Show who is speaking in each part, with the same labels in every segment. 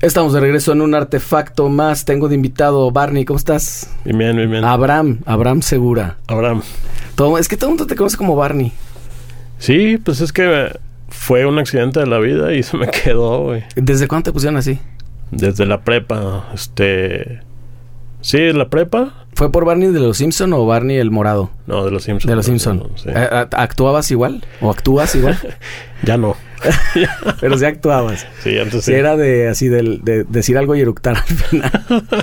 Speaker 1: Estamos de regreso en un artefacto más. Tengo de invitado Barney. ¿Cómo estás?
Speaker 2: Bien, bien, bien. bien.
Speaker 1: Abraham, Abraham Segura.
Speaker 2: Abraham.
Speaker 1: Todo, es que todo el mundo te conoce como Barney.
Speaker 2: Sí, pues es que fue un accidente de la vida y se me quedó, güey.
Speaker 1: ¿Desde cuándo te pusieron así?
Speaker 2: Desde la prepa, este... Sí, la prepa.
Speaker 1: ¿Fue por Barney de los Simpson o Barney el morado?
Speaker 2: No, de los Simpsons.
Speaker 1: De los Simpson.
Speaker 2: Sí.
Speaker 1: Eh, ¿Actuabas igual? ¿O actúas igual?
Speaker 2: ya no.
Speaker 1: Pero sí actuabas.
Speaker 2: Sí, antes
Speaker 1: Sí,
Speaker 2: sí.
Speaker 1: era de así del- de, decir algo y eructar al final.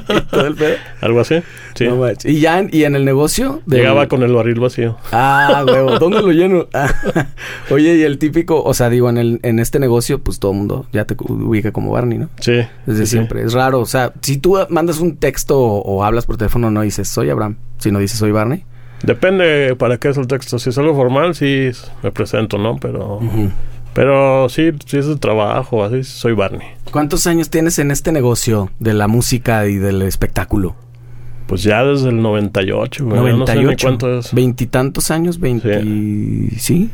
Speaker 1: Y todo el pedo.
Speaker 2: ¿Algo así? Sí.
Speaker 1: No manches. y ya en, y en el negocio del-
Speaker 2: Llegaba con el barril vacío.
Speaker 1: Ah, huevo, ¿dónde lo lleno? Ah, Oye, y el típico, o sea, digo, en el, en este negocio, pues todo el mundo ya te ubica como Barney, ¿no?
Speaker 2: Sí.
Speaker 1: Desde
Speaker 2: sí,
Speaker 1: siempre. Es raro. O sea, si tú mandas un texto o, o hablas por teléfono, no dices soy Abraham, sino dices soy Barney.
Speaker 2: Depende para qué es el texto. Si es algo formal, sí me presento, ¿no? Pero... Pero sí, si es de trabajo, así soy Barney.
Speaker 1: ¿Cuántos años tienes en este negocio de la música y del espectáculo?
Speaker 2: Pues ya desde el 98, güey. No sé
Speaker 1: 98.
Speaker 2: cuánto es.
Speaker 1: ¿Veintitantos años? ¿Veinti...? ¿Sí?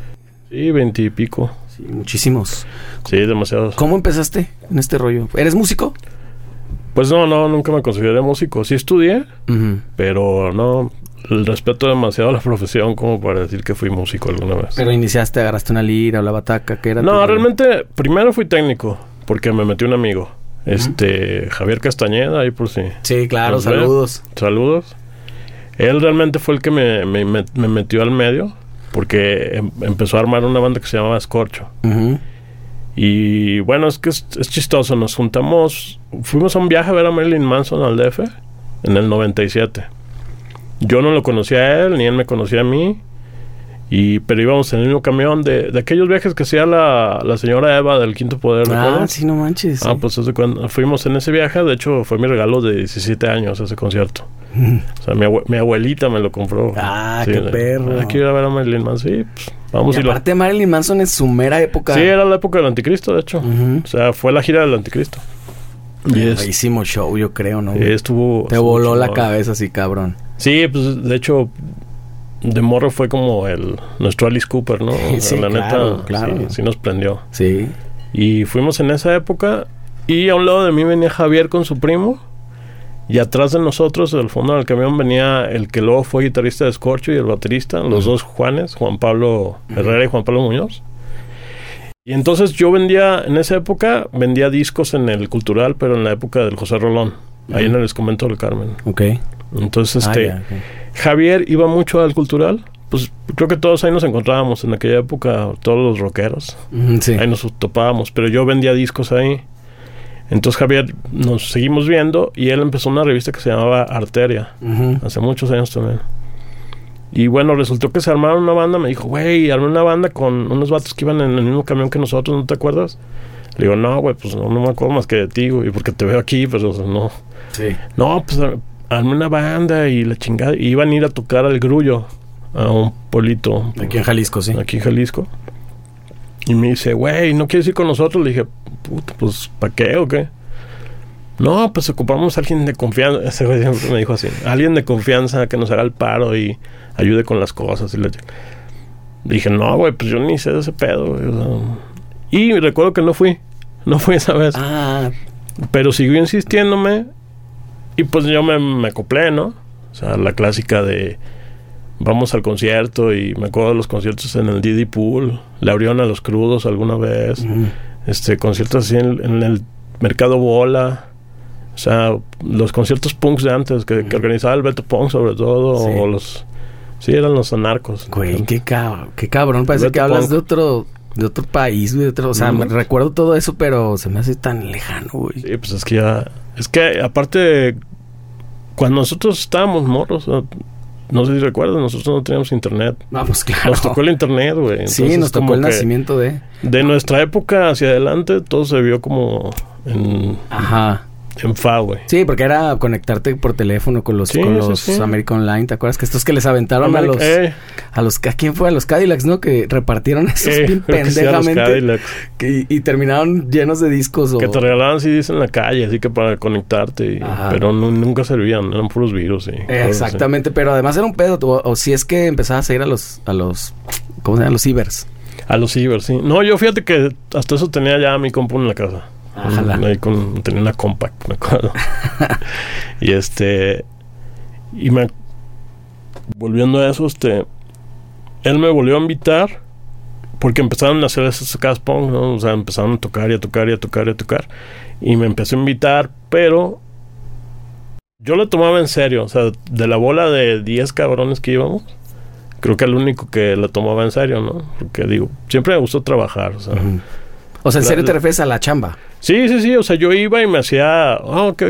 Speaker 2: Sí, veintipico.
Speaker 1: Sí, muchísimos.
Speaker 2: Sí, demasiados.
Speaker 1: ¿Cómo empezaste en este rollo? ¿Eres músico?
Speaker 2: Pues no, no, nunca me consideré músico. Sí estudié, pero no respeto demasiado la profesión como para decir que fui músico alguna vez.
Speaker 1: Pero iniciaste, agarraste una lira o la bataca, ¿qué era?
Speaker 2: no, realmente primero fui técnico porque me metió un amigo, este Javier Castañeda, ahí por si.
Speaker 1: Sí, claro, saludos.
Speaker 2: Saludos. Él realmente fue el que me, me- me- me metió al medio porque em- empezó a armar una banda que se llamaba Escorcho.
Speaker 1: Ujú.
Speaker 2: Y bueno, es que es, es chistoso. Nos juntamos, fuimos a un viaje a ver a Marilyn Manson al DF en el 97. Yo no lo conocía a él, ni él me conocía a mí. Y, pero íbamos en el mismo camión de, de aquellos viajes que hacía la, la señora Eva del Quinto Poder.
Speaker 1: Ah,
Speaker 2: ¿recuerdas?
Speaker 1: sí, no manches.
Speaker 2: Ah,
Speaker 1: sí.
Speaker 2: pues hace cuando fuimos en ese viaje. De hecho, fue mi regalo de 17 años ese concierto. O sea, mi, abue- mi abuelita me lo compró.
Speaker 1: Ah, qué
Speaker 2: de-
Speaker 1: perro.
Speaker 2: "Ah, quiero ir a ver a Marilyn Manson. Sí, pues vamos
Speaker 1: y
Speaker 2: y, lo...
Speaker 1: aparte Marilyn Manson en su mera época.
Speaker 2: Sí, era la época del anticristo, de hecho. O sea, fue la gira del anticristo. Y es-
Speaker 1: show, yo creo, ¿no?
Speaker 2: estuvo...
Speaker 1: Te
Speaker 2: estuvo
Speaker 1: voló la cabeza así, cabrón.
Speaker 2: Sí, pues de hecho, de morro fue como el nuestro Alice Cooper, ¿no?
Speaker 1: Sí,
Speaker 2: la
Speaker 1: claro,
Speaker 2: neta,
Speaker 1: claro.
Speaker 2: Sí, sí nos prendió.
Speaker 1: Sí.
Speaker 2: Y fuimos en esa época y a un lado de mí venía Javier con su primo y atrás de nosotros, del fondo del camión, venía el que luego fue guitarrista de Scorcho y el baterista, los dos Juanes, Juan Pablo Herrera y Juan Pablo Muñoz. Y entonces yo vendía, en esa época, vendía discos en el cultural, pero en la época del José Rolón, ahí en el Escomento del Carmen.
Speaker 1: Ok.
Speaker 2: Entonces,
Speaker 1: Ah,
Speaker 2: este. Javier iba mucho al cultural. Pues creo que todos ahí nos encontrábamos en aquella época, todos los rockeros.
Speaker 1: Sí.
Speaker 2: Ahí nos topábamos, pero yo vendía discos ahí. Entonces Javier nos seguimos viendo y él empezó una revista que se llamaba Arteria, hace muchos años también. Y bueno, resultó que se armaron una banda. Me dijo, güey, armé una banda con unos vatos que iban en el mismo camión que nosotros, ¿no te acuerdas? Le digo, no, güey, pues no, no me acuerdo más que de ti, güey, porque te veo aquí, pero o sea, no.
Speaker 1: Sí.
Speaker 2: No, pues armé una banda y la chingada. Y iban a ir a tocar al grullo, a un pueblito
Speaker 1: Aquí en Jalisco, sí.
Speaker 2: aquí en Jalisco. Y me dice, güey, ¿no quieres ir con nosotros? Le dije, puta, pues, ¿para qué o qué? No, pues ocupamos a alguien de confianza. Ese güey siempre me dijo así, alguien de confianza que nos haga el paro y ayude con las cosas. Y le dije, no, güey, pues yo ni sé de ese pedo. güey, o sea. Y recuerdo que no fui, no fui esa vez.
Speaker 1: Ah,
Speaker 2: Pero siguió insistiéndome y pues yo me, me acoplé, ¿no? O sea, la clásica de vamos al concierto y me acuerdo de los conciertos en el Didi Pool, le abrieron a los crudos alguna vez, este conciertos así en, en el Mercado Bola, o sea, los conciertos punks de antes que, que organizaba el Beto Punk sobre todo,
Speaker 1: Sí.
Speaker 2: o los... Sí, eran los anarcos.
Speaker 1: Güey, qué cabrón, qué cabrón. Parece
Speaker 2: Beto
Speaker 1: que hablas
Speaker 2: Punk.
Speaker 1: de otro, de otro país, güey. de otro- o sea, me recuerdo todo eso, pero se me hace tan lejano, güey.
Speaker 2: Sí, pues es que ya... Es que aparte, cuando nosotros estábamos morros, no sé si recuerdas, nosotros no teníamos internet.
Speaker 1: Ah, pues claro.
Speaker 2: Nos tocó el internet, güey.
Speaker 1: sí, nos tocó el nacimiento de.
Speaker 2: De nuestra época hacia adelante, todo se vio como en,
Speaker 1: Ajá.
Speaker 2: En fa, güey.
Speaker 1: Sí, porque era conectarte por teléfono con los,
Speaker 2: Sí,
Speaker 1: con los
Speaker 2: sí.
Speaker 1: American Online. ¿Te acuerdas que estos que les aventaron a
Speaker 2: Ameri-
Speaker 1: los,
Speaker 2: eh,
Speaker 1: a los, ¿a quién fue? A los Cadillacs, ¿no? Que repartieron esos
Speaker 2: eh,
Speaker 1: bien
Speaker 2: a
Speaker 1: pendejamente.
Speaker 2: Cadillacs.
Speaker 1: que- y, terminaron llenos de discos o...
Speaker 2: Que te regalaban CDs en la calle, así que para conectarte. y- pero nu- nunca servían, eran puros virus. Y
Speaker 1: Eh,
Speaker 2: así.
Speaker 1: Exactamente, pero además era un pedo. O, o si es que empezabas a ir a los, a los, ¿cómo se llaman? Los cibers.
Speaker 2: A los ciber, sí. No, yo fíjate que hasta eso tenía ya mi compu en la casa.
Speaker 1: Ajala.
Speaker 2: Ahí con, tenía una compact, me acuerdo. y este. Y me. Volviendo a eso, este. Él me volvió a invitar. Porque empezaron a hacer esos cast punk, ¿no? O sea, empezaron a tocar y a tocar y a tocar y a tocar. Y me empezó a invitar, pero. Yo lo tomaba en serio. O sea, de la bola de 10 cabrones que íbamos creo que el único que lo tomaba en serio, ¿no? Porque digo, siempre me gustó trabajar, o sea.
Speaker 1: O sea, ¿en
Speaker 2: La-
Speaker 1: serio te refieres a la chamba?
Speaker 2: Sí, sí, sí, o sea, yo iba y me hacía, oh, ok,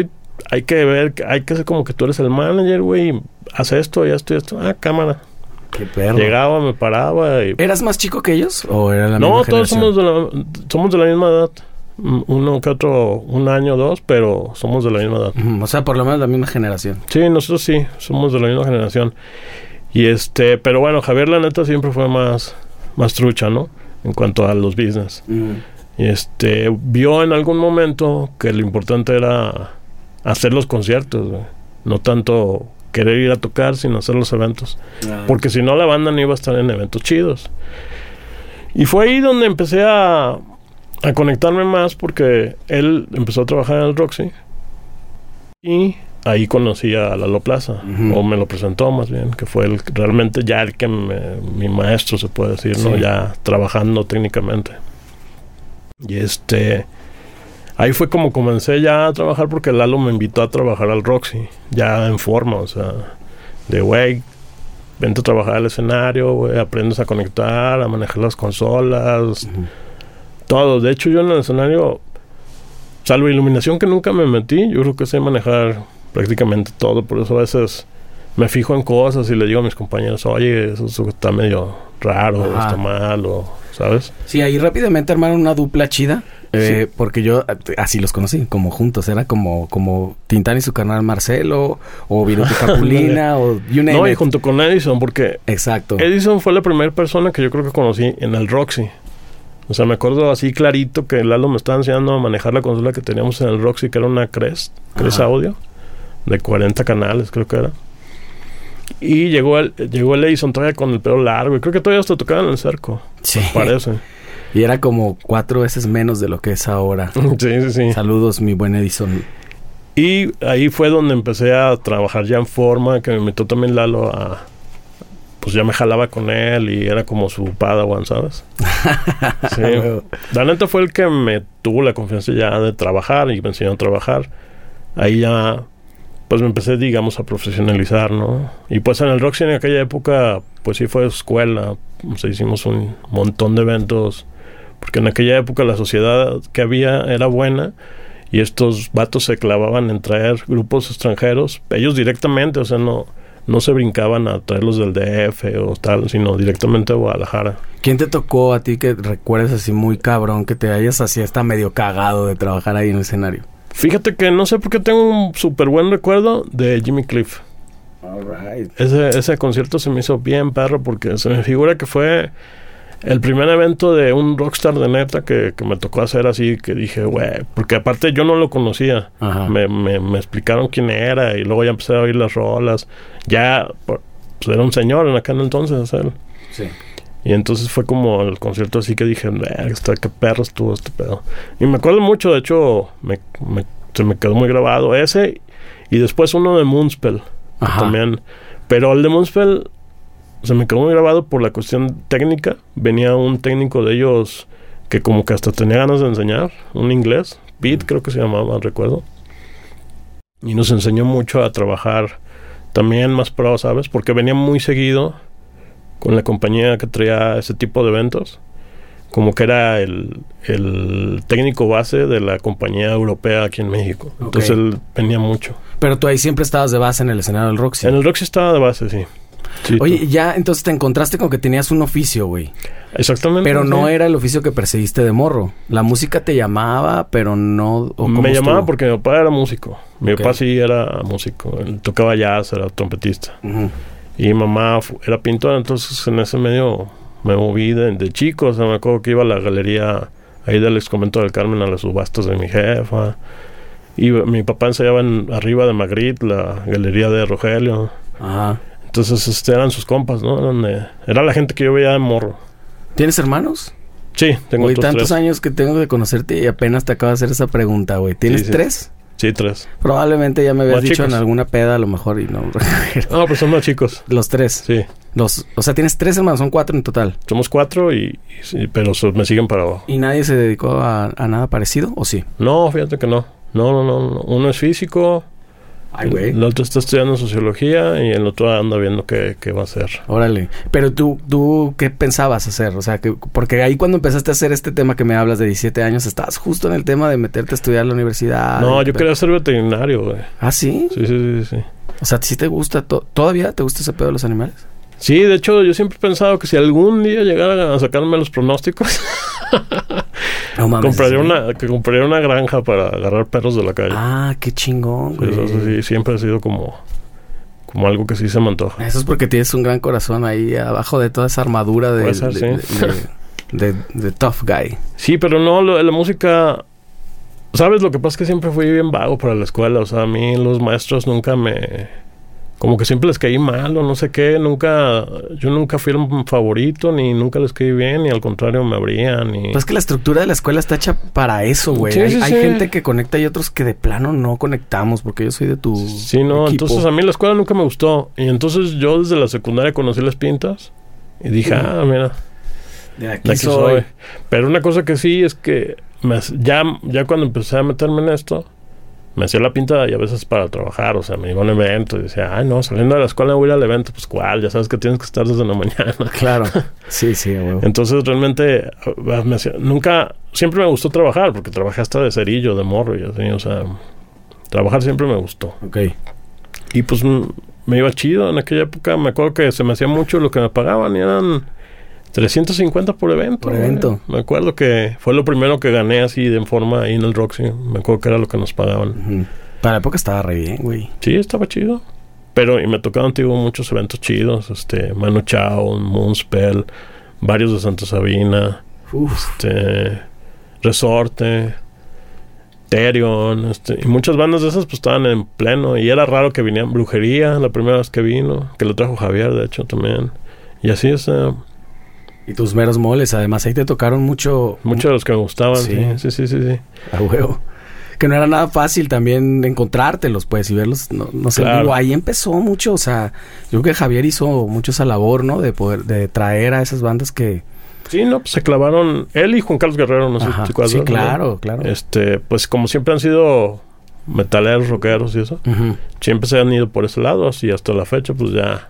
Speaker 2: hay que ver, hay que hacer como que tú eres el manager, güey, haz esto y esto y esto. Ah, cámara.
Speaker 1: Qué perro.
Speaker 2: Llegaba, me paraba y...
Speaker 1: ¿Eras más chico que ellos? ¿O era la
Speaker 2: no,
Speaker 1: misma
Speaker 2: todos somos de, la, somos de la misma edad. Mm, Uno que otro, un año o dos, pero somos de la misma edad.
Speaker 1: O sea, por lo menos la misma generación.
Speaker 2: Sí, nosotros sí, somos de la misma generación. Y este, pero bueno, Javier la neta siempre fue más, más trucha, ¿no? En cuanto a los business. Y este, vio en algún momento que lo importante era hacer los conciertos. No tanto querer ir a tocar, sino hacer los eventos. Porque si no, la banda no iba a estar en eventos chidos. Y fue ahí donde empecé a, a conectarme más porque él empezó a trabajar en el Roxy. Y ahí conocí a Lalo Plaza, o me lo presentó más bien, que fue el, realmente ya el que me- mi maestro, se puede decir, ¿no?
Speaker 1: Sí.
Speaker 2: Ya trabajando técnicamente. Y este... Ahí fue como comencé ya a trabajar porque Lalo me invitó a trabajar al Roxy, ya en forma, o sea, de güey, vente a trabajar al escenario, güey, aprendes a conectar, a manejar las consolas, todo. De hecho, yo en el escenario, salvo iluminación que nunca me metí, yo creo que sé manejar prácticamente todo. Por eso a veces me fijo en cosas y le digo a mis compañeros, oye, eso, eso está medio raro,
Speaker 1: Ajá.
Speaker 2: está mal, o, ¿sabes?
Speaker 1: Sí, ahí rápidamente armaron una dupla chida. eh, Porque yo así los conocí, como juntos. Era como, como Tintán y su carnal Marcelo, o Viruti Capulina, o you name
Speaker 2: No, y junto con Edison, porque
Speaker 1: Exacto.
Speaker 2: Edison fue la primera persona que yo creo que conocí en el Roxy. O sea, me acuerdo así clarito que Lalo me estaba enseñando a manejar la consola que teníamos en el Roxy, que era una Crest, Crest. Audio, de 40 canales, creo que era. Y llegó el, llegó el Edison todavía con el pelo largo, y creo que todavía hasta tocaba en el cerco,
Speaker 1: Sí.
Speaker 2: parece.
Speaker 1: Y era como cuatro veces menos de lo que es ahora.
Speaker 2: sí, sí, sí.
Speaker 1: Saludos, mi buen Edison.
Speaker 2: Y ahí fue donde empecé a trabajar ya en forma, que me invitó también Lalo a... Pues ya me jalaba con él y era como su padawan, ¿sabes? Sí. La neta fue el que me tuvo la confianza ya de trabajar y me enseñó a trabajar. Ahí ya, pues me empecé, digamos, a profesionalizar, ¿no? Y pues en el Roxy en aquella época, pues sí fue escuela. Hicimos un montón de eventos. Porque en aquella época la sociedad que había era buena. Y estos vatos se clavaban en traer grupos extranjeros. Ellos directamente, o sea, no, no se brincaban a traerlos del DF o tal, sino directamente a Guadalajara.
Speaker 1: ¿Quién te tocó a ti que recuerdes así muy cabrón, que te hayas así hasta medio cagado de trabajar ahí en el escenario?
Speaker 2: Fíjate que no sé por qué tengo un súper buen recuerdo de Jimmy Cliff. Ese, ese concierto se me hizo bien perro porque se me figura que fue el primer evento de un rockstar de neta que, que me tocó hacer así, que dije, güey, porque aparte yo no lo conocía.
Speaker 1: Ajá.
Speaker 2: Me, me, me explicaron quién era y luego ya empecé a oír las rolas. Ya, pues era un señor en aquel entonces él.
Speaker 1: Sí.
Speaker 2: Y entonces fue como el concierto así que dije, "Verga, está qué perro estuvo este pedo. Y me acuerdo mucho, de hecho, me, me- se me quedó muy grabado ese y después uno de Moonspell también. Pero el de Moonspell se me quedó muy grabado por la cuestión técnica. Venía un técnico de ellos que como que hasta tenía ganas de enseñar, un inglés, Pete creo que se llamaba, recuerdo. Y nos enseñó mucho a trabajar también más pro, ¿sabes? Porque venía muy seguido con la compañía que traía ese tipo de eventos. Como que era el, el técnico base de la compañía europea aquí en México. Entonces él venía mucho.
Speaker 1: Pero tú ahí siempre estabas de base en el escenario del Roxy.
Speaker 2: En el Roxy estaba de base, sí. Sí,
Speaker 1: Oye,
Speaker 2: tú-
Speaker 1: ya entonces te encontraste con que tenías un oficio, güey.
Speaker 2: exactamente.
Speaker 1: Pero no era el oficio que perseguiste de morro. La música te llamaba, pero no... ¿o cómo
Speaker 2: Me llamaba
Speaker 1: estuvo?
Speaker 2: porque mi papá era músico. Mi papá sí era músico. Él tocaba jazz, era trompetista.
Speaker 1: Ujú.
Speaker 2: Y mamá era pintora, entonces en ese medio me moví de, de chico. O sea, me acuerdo que iba a la galería ahí del ex convento del Carmen a las subastas de mi jefa. Y mi papá ensayaba en, arriba de Magritte, la galería de Rogelio.
Speaker 1: Ajá.
Speaker 2: Entonces este, eran sus compas, ¿no? Eran de- era la gente que yo veía de morro.
Speaker 1: ¿Tienes hermanos?
Speaker 2: Sí, tengo
Speaker 1: Güey, tantos
Speaker 2: tres.
Speaker 1: años que tengo de conocerte y apenas te acabo de hacer esa pregunta, güey. ¿Tienes
Speaker 2: Sí, sí.
Speaker 1: tres?
Speaker 2: Sí, tres.
Speaker 1: Probablemente ya me habías
Speaker 2: Más
Speaker 1: dicho en alguna peda a lo mejor y no.
Speaker 2: No, pues son más chicos.
Speaker 1: Los tres.
Speaker 2: Sí.
Speaker 1: Los, o sea, tienes tres hermanos, son cuatro en total.
Speaker 2: Somos cuatro y, pero so- me siguen para abajo.
Speaker 1: ¿Y nadie se dedicó a, a nada parecido? ¿O sí?
Speaker 2: No, fíjate que. No, no, no. no. Uno es físico,
Speaker 1: Ay, güey.
Speaker 2: el otro está estudiando sociología y el otro anda viendo qué, qué va a hacer.
Speaker 1: Órale. Pero tú, tú, ¿qué pensabas hacer? O sea, que, porque ahí cuando empezaste a hacer este tema que me hablas de 17 años, estabas justo en el tema de meterte a estudiar a la universidad.
Speaker 2: no, yo quería ser veterinario, güey.
Speaker 1: Ah, ¿sí?
Speaker 2: Sí, sí, sí, sí.
Speaker 1: O sea, ¿sí te gusta? to- ¿Todavía te gusta ese pedo de los animales?
Speaker 2: Sí, de hecho, yo siempre he pensado que si algún día llegara a sacarme los pronósticos,
Speaker 1: No mames.
Speaker 2: compraría una, que compraría una granja para agarrar perros de la calle.
Speaker 1: Ah, qué chingón, güey.
Speaker 2: eso sí, siempre ha sido como, como algo que sí se me antoja.
Speaker 1: Eso es porque tienes un gran corazón ahí abajo de toda esa armadura de,
Speaker 2: Puede ser,
Speaker 1: de,
Speaker 2: sí.
Speaker 1: de tough guy.
Speaker 2: Sí, pero no, lo- la música... ¿Sabes? Lo que pasa es que siempre fui bien vago para la escuela. O sea, a mí los maestros nunca me... Como que siempre les caí mal o no sé qué. Nunca... Yo nunca fui un favorito, ni nunca les caí bien, ni al contrario me abrían, ni...
Speaker 1: Pues es que la estructura de la escuela está hecha para eso, güey.
Speaker 2: Sí,
Speaker 1: hay
Speaker 2: sí,
Speaker 1: hay
Speaker 2: sí.
Speaker 1: gente que conecta y otros que de plano no conectamos porque yo soy de tu
Speaker 2: Sí, no,
Speaker 1: equipo.
Speaker 2: entonces a mí la escuela nunca me gustó. Y entonces yo desde la secundaria conocí las pintas. Y dije, ah, mira,
Speaker 1: de aquí,
Speaker 2: de aquí
Speaker 1: soy.
Speaker 2: soy. Pero una cosa que sí es que me ya, ya cuando empecé a meterme en esto, me hacía la pinta y a veces para trabajar. O sea, me iba a un evento y decía, ay, no, saliendo de la escuela voy a ir al evento. Pues, ¿cuál? Ya sabes que tienes que estar desde la mañana.
Speaker 1: Claro. Sí, sí, huevo.
Speaker 2: Entonces, realmente, ah, me hacía- nunca, siempre me gustó trabajar, porque trabajé hasta de cerillo, de morro y así. O sea, trabajar siempre me gustó.
Speaker 1: Ok.
Speaker 2: Y pues me iba chido en aquella época. Me acuerdo que se me hacía mucho lo que me pagaban y eran 350 por evento.
Speaker 1: Por evento.
Speaker 2: Me acuerdo que fue lo primero que gané así de forma ahí en el Roxy. Me acuerdo que era lo que nos pagaban.
Speaker 1: Para la época estaba re bien, güey.
Speaker 2: Sí, estaba chido. Pero y me tocaron, tío, muchos eventos chidos. Este, Manu Chao, Moonspell, varios de Santa Sabina,
Speaker 1: Uf.
Speaker 2: este, Resorte, Terion, este, y muchas bandas de esas pues estaban en pleno. Y era raro que vinieran Brujería, la primera vez que vino, que lo trajo Javier, de hecho, también. Y así es, eh,
Speaker 1: Y tus meros moles, además ahí te tocaron mucho.
Speaker 2: muchos de los que me gustaban.
Speaker 1: Sí.
Speaker 2: Sí, sí, sí, sí.
Speaker 1: A huevo. Que no era nada fácil también encontrártelos, pues, y verlos, no, no sé,
Speaker 2: Claro.
Speaker 1: digo, ahí empezó mucho, o sea, yo creo que Javier hizo mucho esa labor, ¿no? De poder, de traer a esas bandas que...
Speaker 2: Sí, no, pues se clavaron él y Juan Carlos Guerrero, no sé si
Speaker 1: Sí,
Speaker 2: ¿no?
Speaker 1: claro, claro.
Speaker 2: Este, pues como siempre han sido metaleros, rockeros y eso, siempre se han ido por ese lado, así hasta la fecha, pues ya,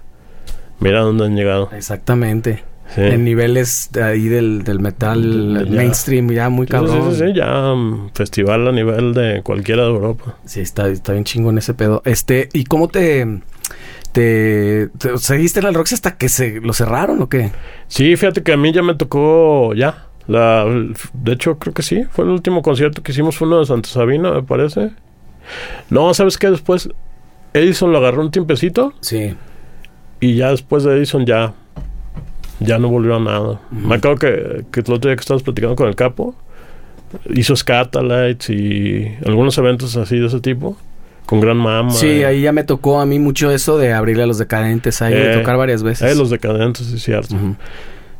Speaker 2: mira dónde han llegado.
Speaker 1: Exactamente.
Speaker 2: Sí.
Speaker 1: En niveles de ahí del, del metal
Speaker 2: Ya.
Speaker 1: mainstream, ya muy cabrón.
Speaker 2: Sí, sí, sí, ya mm, festival a nivel de cualquiera de Europa.
Speaker 1: Sí, está, está bien chingón ese pedo. Este, ¿y cómo te, te, te- seguiste en el Roxy hasta que se lo cerraron o qué?
Speaker 2: Sí, fíjate que a mí ya me tocó ya. La, de hecho, creo que sí. Fue el último concierto que hicimos, fue uno de Santa Sabina, me parece. No, ¿sabes qué? Después Edison lo agarró un tiempecito
Speaker 1: Sí.
Speaker 2: y ya después de Edison ya, ya no volvió a nada. Me acuerdo que, que el otro día que estabas platicando con el capo, hizo Scatalites y algunos eventos así de ese tipo, con Gran Mama.
Speaker 1: Sí,
Speaker 2: y-
Speaker 1: ahí ya me tocó a mí mucho eso de abrirle a los decadentes ahí, de
Speaker 2: Eh,
Speaker 1: tocar varias veces.
Speaker 2: Eh, los decadentes, es cierto.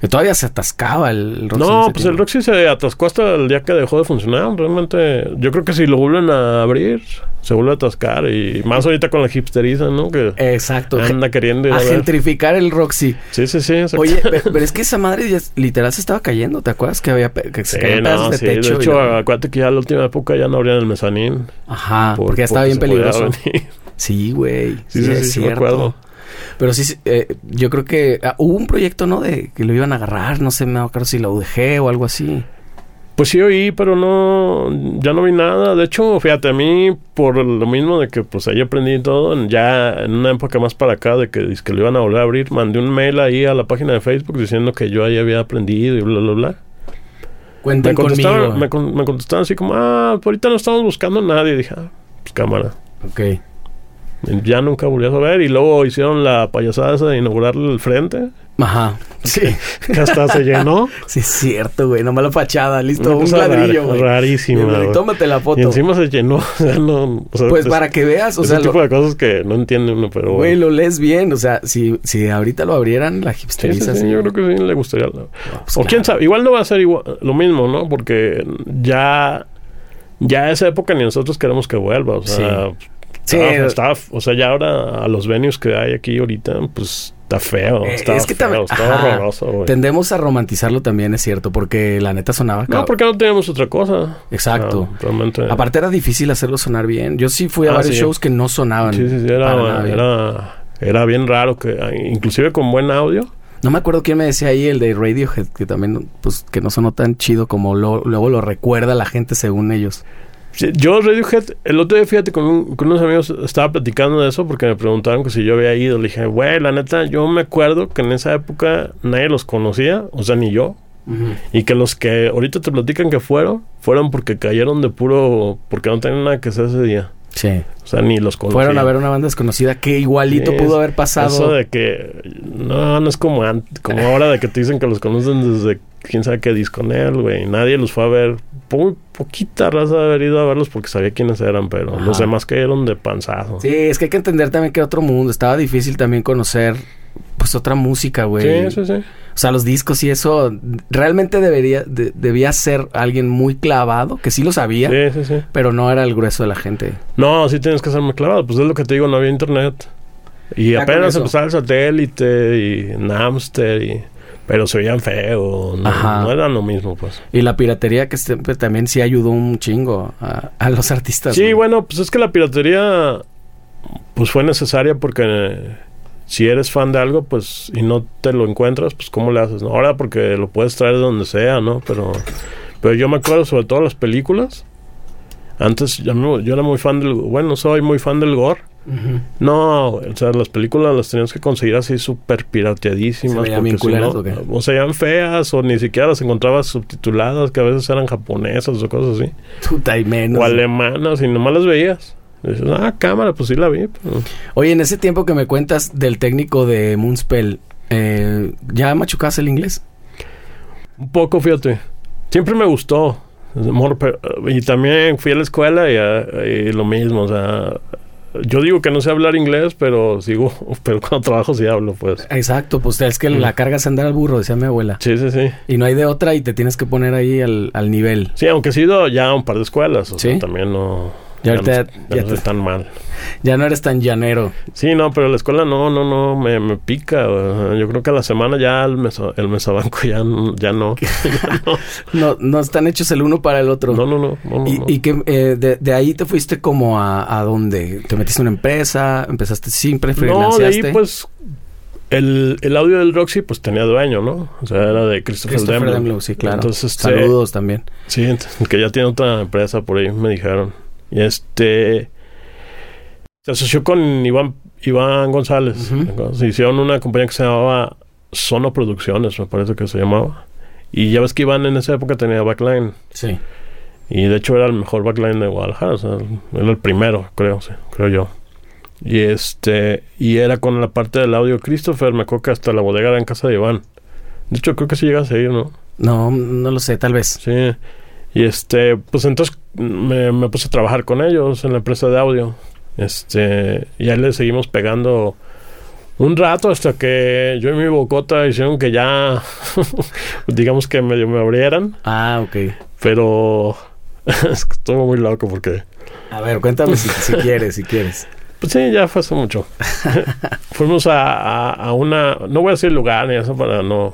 Speaker 1: Todavía se atascaba el, Roxy
Speaker 2: No, pues el. Roxy se atascó hasta el día que dejó de funcionar. Realmente, yo creo que si lo vuelven a abrir, se vuelve a atascar. Y más ahorita con la hipsteriza, ¿no? Que
Speaker 1: Exacto.
Speaker 2: anda queriendo ir
Speaker 1: a gentrificar el Roxy.
Speaker 2: Sí, sí, sí. exacto.
Speaker 1: Oye, pe- pero es que esa madre ya literal se estaba cayendo. ¿Te acuerdas que había que se
Speaker 2: Sí,
Speaker 1: caían
Speaker 2: no,
Speaker 1: de
Speaker 2: sí.
Speaker 1: techo?
Speaker 2: De
Speaker 1: y
Speaker 2: hecho,
Speaker 1: la-
Speaker 2: acuérdate que ya en la última época ya no abrían el mezanín.
Speaker 1: Ajá,
Speaker 2: por-
Speaker 1: porque ya estaba bien peligroso. Sí, güey.
Speaker 2: Sí,
Speaker 1: Sí,
Speaker 2: sí,
Speaker 1: es
Speaker 2: sí, me
Speaker 1: cierto.
Speaker 2: acuerdo.
Speaker 1: Pero sí, eh, yo creo que ah, hubo un proyecto, ¿no? De que lo iban a agarrar, no sé, me acuerdo si la UDG o algo así.
Speaker 2: Pues sí oí, pero no, ya no vi nada. De hecho, fíjate, a mí, por lo mismo de que pues ahí aprendí todo, ya en una época más para acá de que, que lo iban a volver a abrir, mandé un mail ahí a la página de Facebook diciendo que yo ahí había aprendido y bla, bla, bla.
Speaker 1: Cuenten
Speaker 2: Me contestaban,
Speaker 1: conmigo.
Speaker 2: me, me contestaban así como, ah, pues ahorita no estamos buscando a nadie. Y dije, ah, pues cámara.
Speaker 1: Ok.
Speaker 2: Ya nunca volví a saber. Y luego hicieron la payasada esa de inaugurarle el frente.
Speaker 1: Ajá. Sí.
Speaker 2: que hasta se llenó.
Speaker 1: Sí, es cierto, güey. Nomás la fachada, listo. Un ladrillo, güey.
Speaker 2: güey.
Speaker 1: Tómate la foto.
Speaker 2: Y encima se llenó. o sea, no, o sea,
Speaker 1: Pues
Speaker 2: es-
Speaker 1: para que veas, o
Speaker 2: ese
Speaker 1: sea,
Speaker 2: tipo de cosas que no entiende uno, pero
Speaker 1: güey, lo lees bien. O sea, si, si ahorita lo abrieran, la
Speaker 2: sí,
Speaker 1: hipsteriza.
Speaker 2: sí,
Speaker 1: sí.
Speaker 2: yo creo que sí le gustaría. ¿no?
Speaker 1: pues,
Speaker 2: o quién sabe, igual no va a ser igual, lo mismo, ¿no? Porque ya, ya esa época ni nosotros queremos que vuelva. O sea,
Speaker 1: Sí.
Speaker 2: Estaba- estaba- o sea, ya ahora a los venues que hay aquí ahorita, pues está feo.
Speaker 1: Eh,
Speaker 2: Está
Speaker 1: es que
Speaker 2: feo, está horroroso.
Speaker 1: Tendemos a romantizarlo también, es cierto, porque la neta sonaba.
Speaker 2: No, porque no teníamos otra cosa.
Speaker 1: Exacto.
Speaker 2: No, realmente.
Speaker 1: Aparte era difícil hacerlo sonar bien. Yo sí fui a
Speaker 2: Ah,
Speaker 1: varios
Speaker 2: sí.
Speaker 1: shows que no sonaban.
Speaker 2: Sí, sí, sí,
Speaker 1: nada
Speaker 2: era,
Speaker 1: bien.
Speaker 2: era, era bien raro que, inclusive con buen audio.
Speaker 1: No me acuerdo quién me decía ahí, el de Radiohead, que también, pues, que no sonó tan chido como lo- luego lo recuerda la gente según ellos.
Speaker 2: Yo Radiohead, el otro día, fíjate, con, un- con unos amigos estaba platicando de eso porque me preguntaron que si yo había ido. Le dije, güey, la neta, yo me acuerdo que en esa época nadie los conocía, o sea, ni yo. Y que los que ahorita te platican que fueron, fueron porque cayeron de puro... porque no tenían nada que hacer ese día.
Speaker 1: Sí.
Speaker 2: O sea, ni los conocían.
Speaker 1: Fueron a ver una banda desconocida que igualito
Speaker 2: Sí,
Speaker 1: pudo haber pasado.
Speaker 2: Eso de que... No, no es como, como ahora de que te dicen que los conocen desde quién sabe qué disco con él, güey. Nadie los fue a ver. Muy poquita raza de haber ido a verlos porque sabía quiénes eran, pero
Speaker 1: Ajá.
Speaker 2: los demás cayeron de panzazo.
Speaker 1: Sí, es que hay que entender también que otro mundo. Estaba difícil también conocer, pues, otra música, güey.
Speaker 2: sí, sí, sí.
Speaker 1: O sea, los discos y eso, realmente debería, de- debía ser alguien muy clavado, que sí lo sabía,
Speaker 2: Sí, sí, sí.
Speaker 1: pero no era el grueso de la gente.
Speaker 2: No, sí tienes que ser muy clavado. Pues es lo que te digo, no había internet. Y
Speaker 1: Ya
Speaker 2: apenas empezaba el satélite y Napster y... Pero se veían feo, no, no eran lo mismo, pues.
Speaker 1: Y la piratería que siempre también sí ayudó un chingo a, a los artistas.
Speaker 2: Sí, bueno, pues es que la piratería pues fue necesaria porque si eres fan de algo, pues y no te lo encuentras, pues cómo le haces, ¿no? Ahora porque lo puedes traer de donde sea, ¿no? Pero pero yo me acuerdo sobre todo las películas. Antes yo, no- yo era muy fan del, bueno, soy muy fan del gore. No, o sea, las películas las tenías que conseguir así súper pirateadísimas.
Speaker 1: ¿Se
Speaker 2: porque si no,
Speaker 1: o qué?
Speaker 2: o se veían feas, o ni siquiera las encontrabas subtituladas, que a veces eran japonesas o cosas así.
Speaker 1: Puta y menos.
Speaker 2: O alemanas, y nomás las veías. Y dices, ah, cámara, pues sí la vi. pero-
Speaker 1: Oye, en ese tiempo que me cuentas del técnico de Moonspell, eh, ¿ya machucabas el inglés?
Speaker 2: Un poco, fíjate. Siempre me gustó. Y también fui a la escuela y, ah, y lo mismo, o sea... Yo digo que no sé hablar inglés, pero sigo... Pero cuando trabajo sí hablo, pues.
Speaker 1: Exacto, pues es que
Speaker 2: Mm.
Speaker 1: la cargas a andar al burro, decía mi abuela.
Speaker 2: Sí, sí, sí.
Speaker 1: Y no hay de otra y te tienes que poner ahí al, al nivel.
Speaker 2: Sí, aunque he sido ya a un par de escuelas, o sea, también no...
Speaker 1: Ya ahorita-
Speaker 2: no, ya
Speaker 1: ya
Speaker 2: no
Speaker 1: te-
Speaker 2: tan mal.
Speaker 1: Ya no eres tan llanero.
Speaker 2: Sí, no, pero la escuela no, no, no, me, me pica. Yo creo que a la semana ya el, meso, el mesobanco ya, ya no. Ya no.
Speaker 1: No, no están hechos el uno para el otro.
Speaker 2: No, no, no.
Speaker 1: Y, que eh, de, de ahí te fuiste como a, a dónde? ¿Te metiste en una empresa? ¿Empezaste siempre?
Speaker 2: No, de ahí pues el, el audio del Roxy pues tenía dueño, ¿no? O sea, era de Christopher,
Speaker 1: Christopher.
Speaker 2: Demlow,
Speaker 1: sí, claro.
Speaker 2: Entonces, este,
Speaker 1: Saludos también.
Speaker 2: Sí, que ya tiene otra empresa por ahí, me dijeron. Y este se asoció con Iván, Iván González. Se hicieron una compañía que se llamaba Sono Producciones, me parece que se llamaba. Y ya ves que Iván en esa época tenía backline.
Speaker 1: Sí.
Speaker 2: Y de hecho era el mejor backline de Guadalajara. O sea, era el primero, creo, sí, creo yo. Y este, y era con la parte del audio Christopher, me acuerdo que hasta la bodega era en casa de Iván. De hecho, creo que sí llegas a ir, ¿no?
Speaker 1: No, no lo sé, tal vez.
Speaker 2: Sí. Y este, pues entonces me, me puse a trabajar con ellos en la empresa de audio. Este, y ahí le seguimos pegando un rato hasta que yo y mi bocota hicieron que ya, digamos que medio me abrieran.
Speaker 1: Ah, ok.
Speaker 2: Pero estuvo muy loco porque,
Speaker 1: A ver, cuéntame si, si quieres, si quieres.
Speaker 2: pues sí, ya fue hace mucho. Fuimos a, a, a una, no voy a decir lugar ni eso para no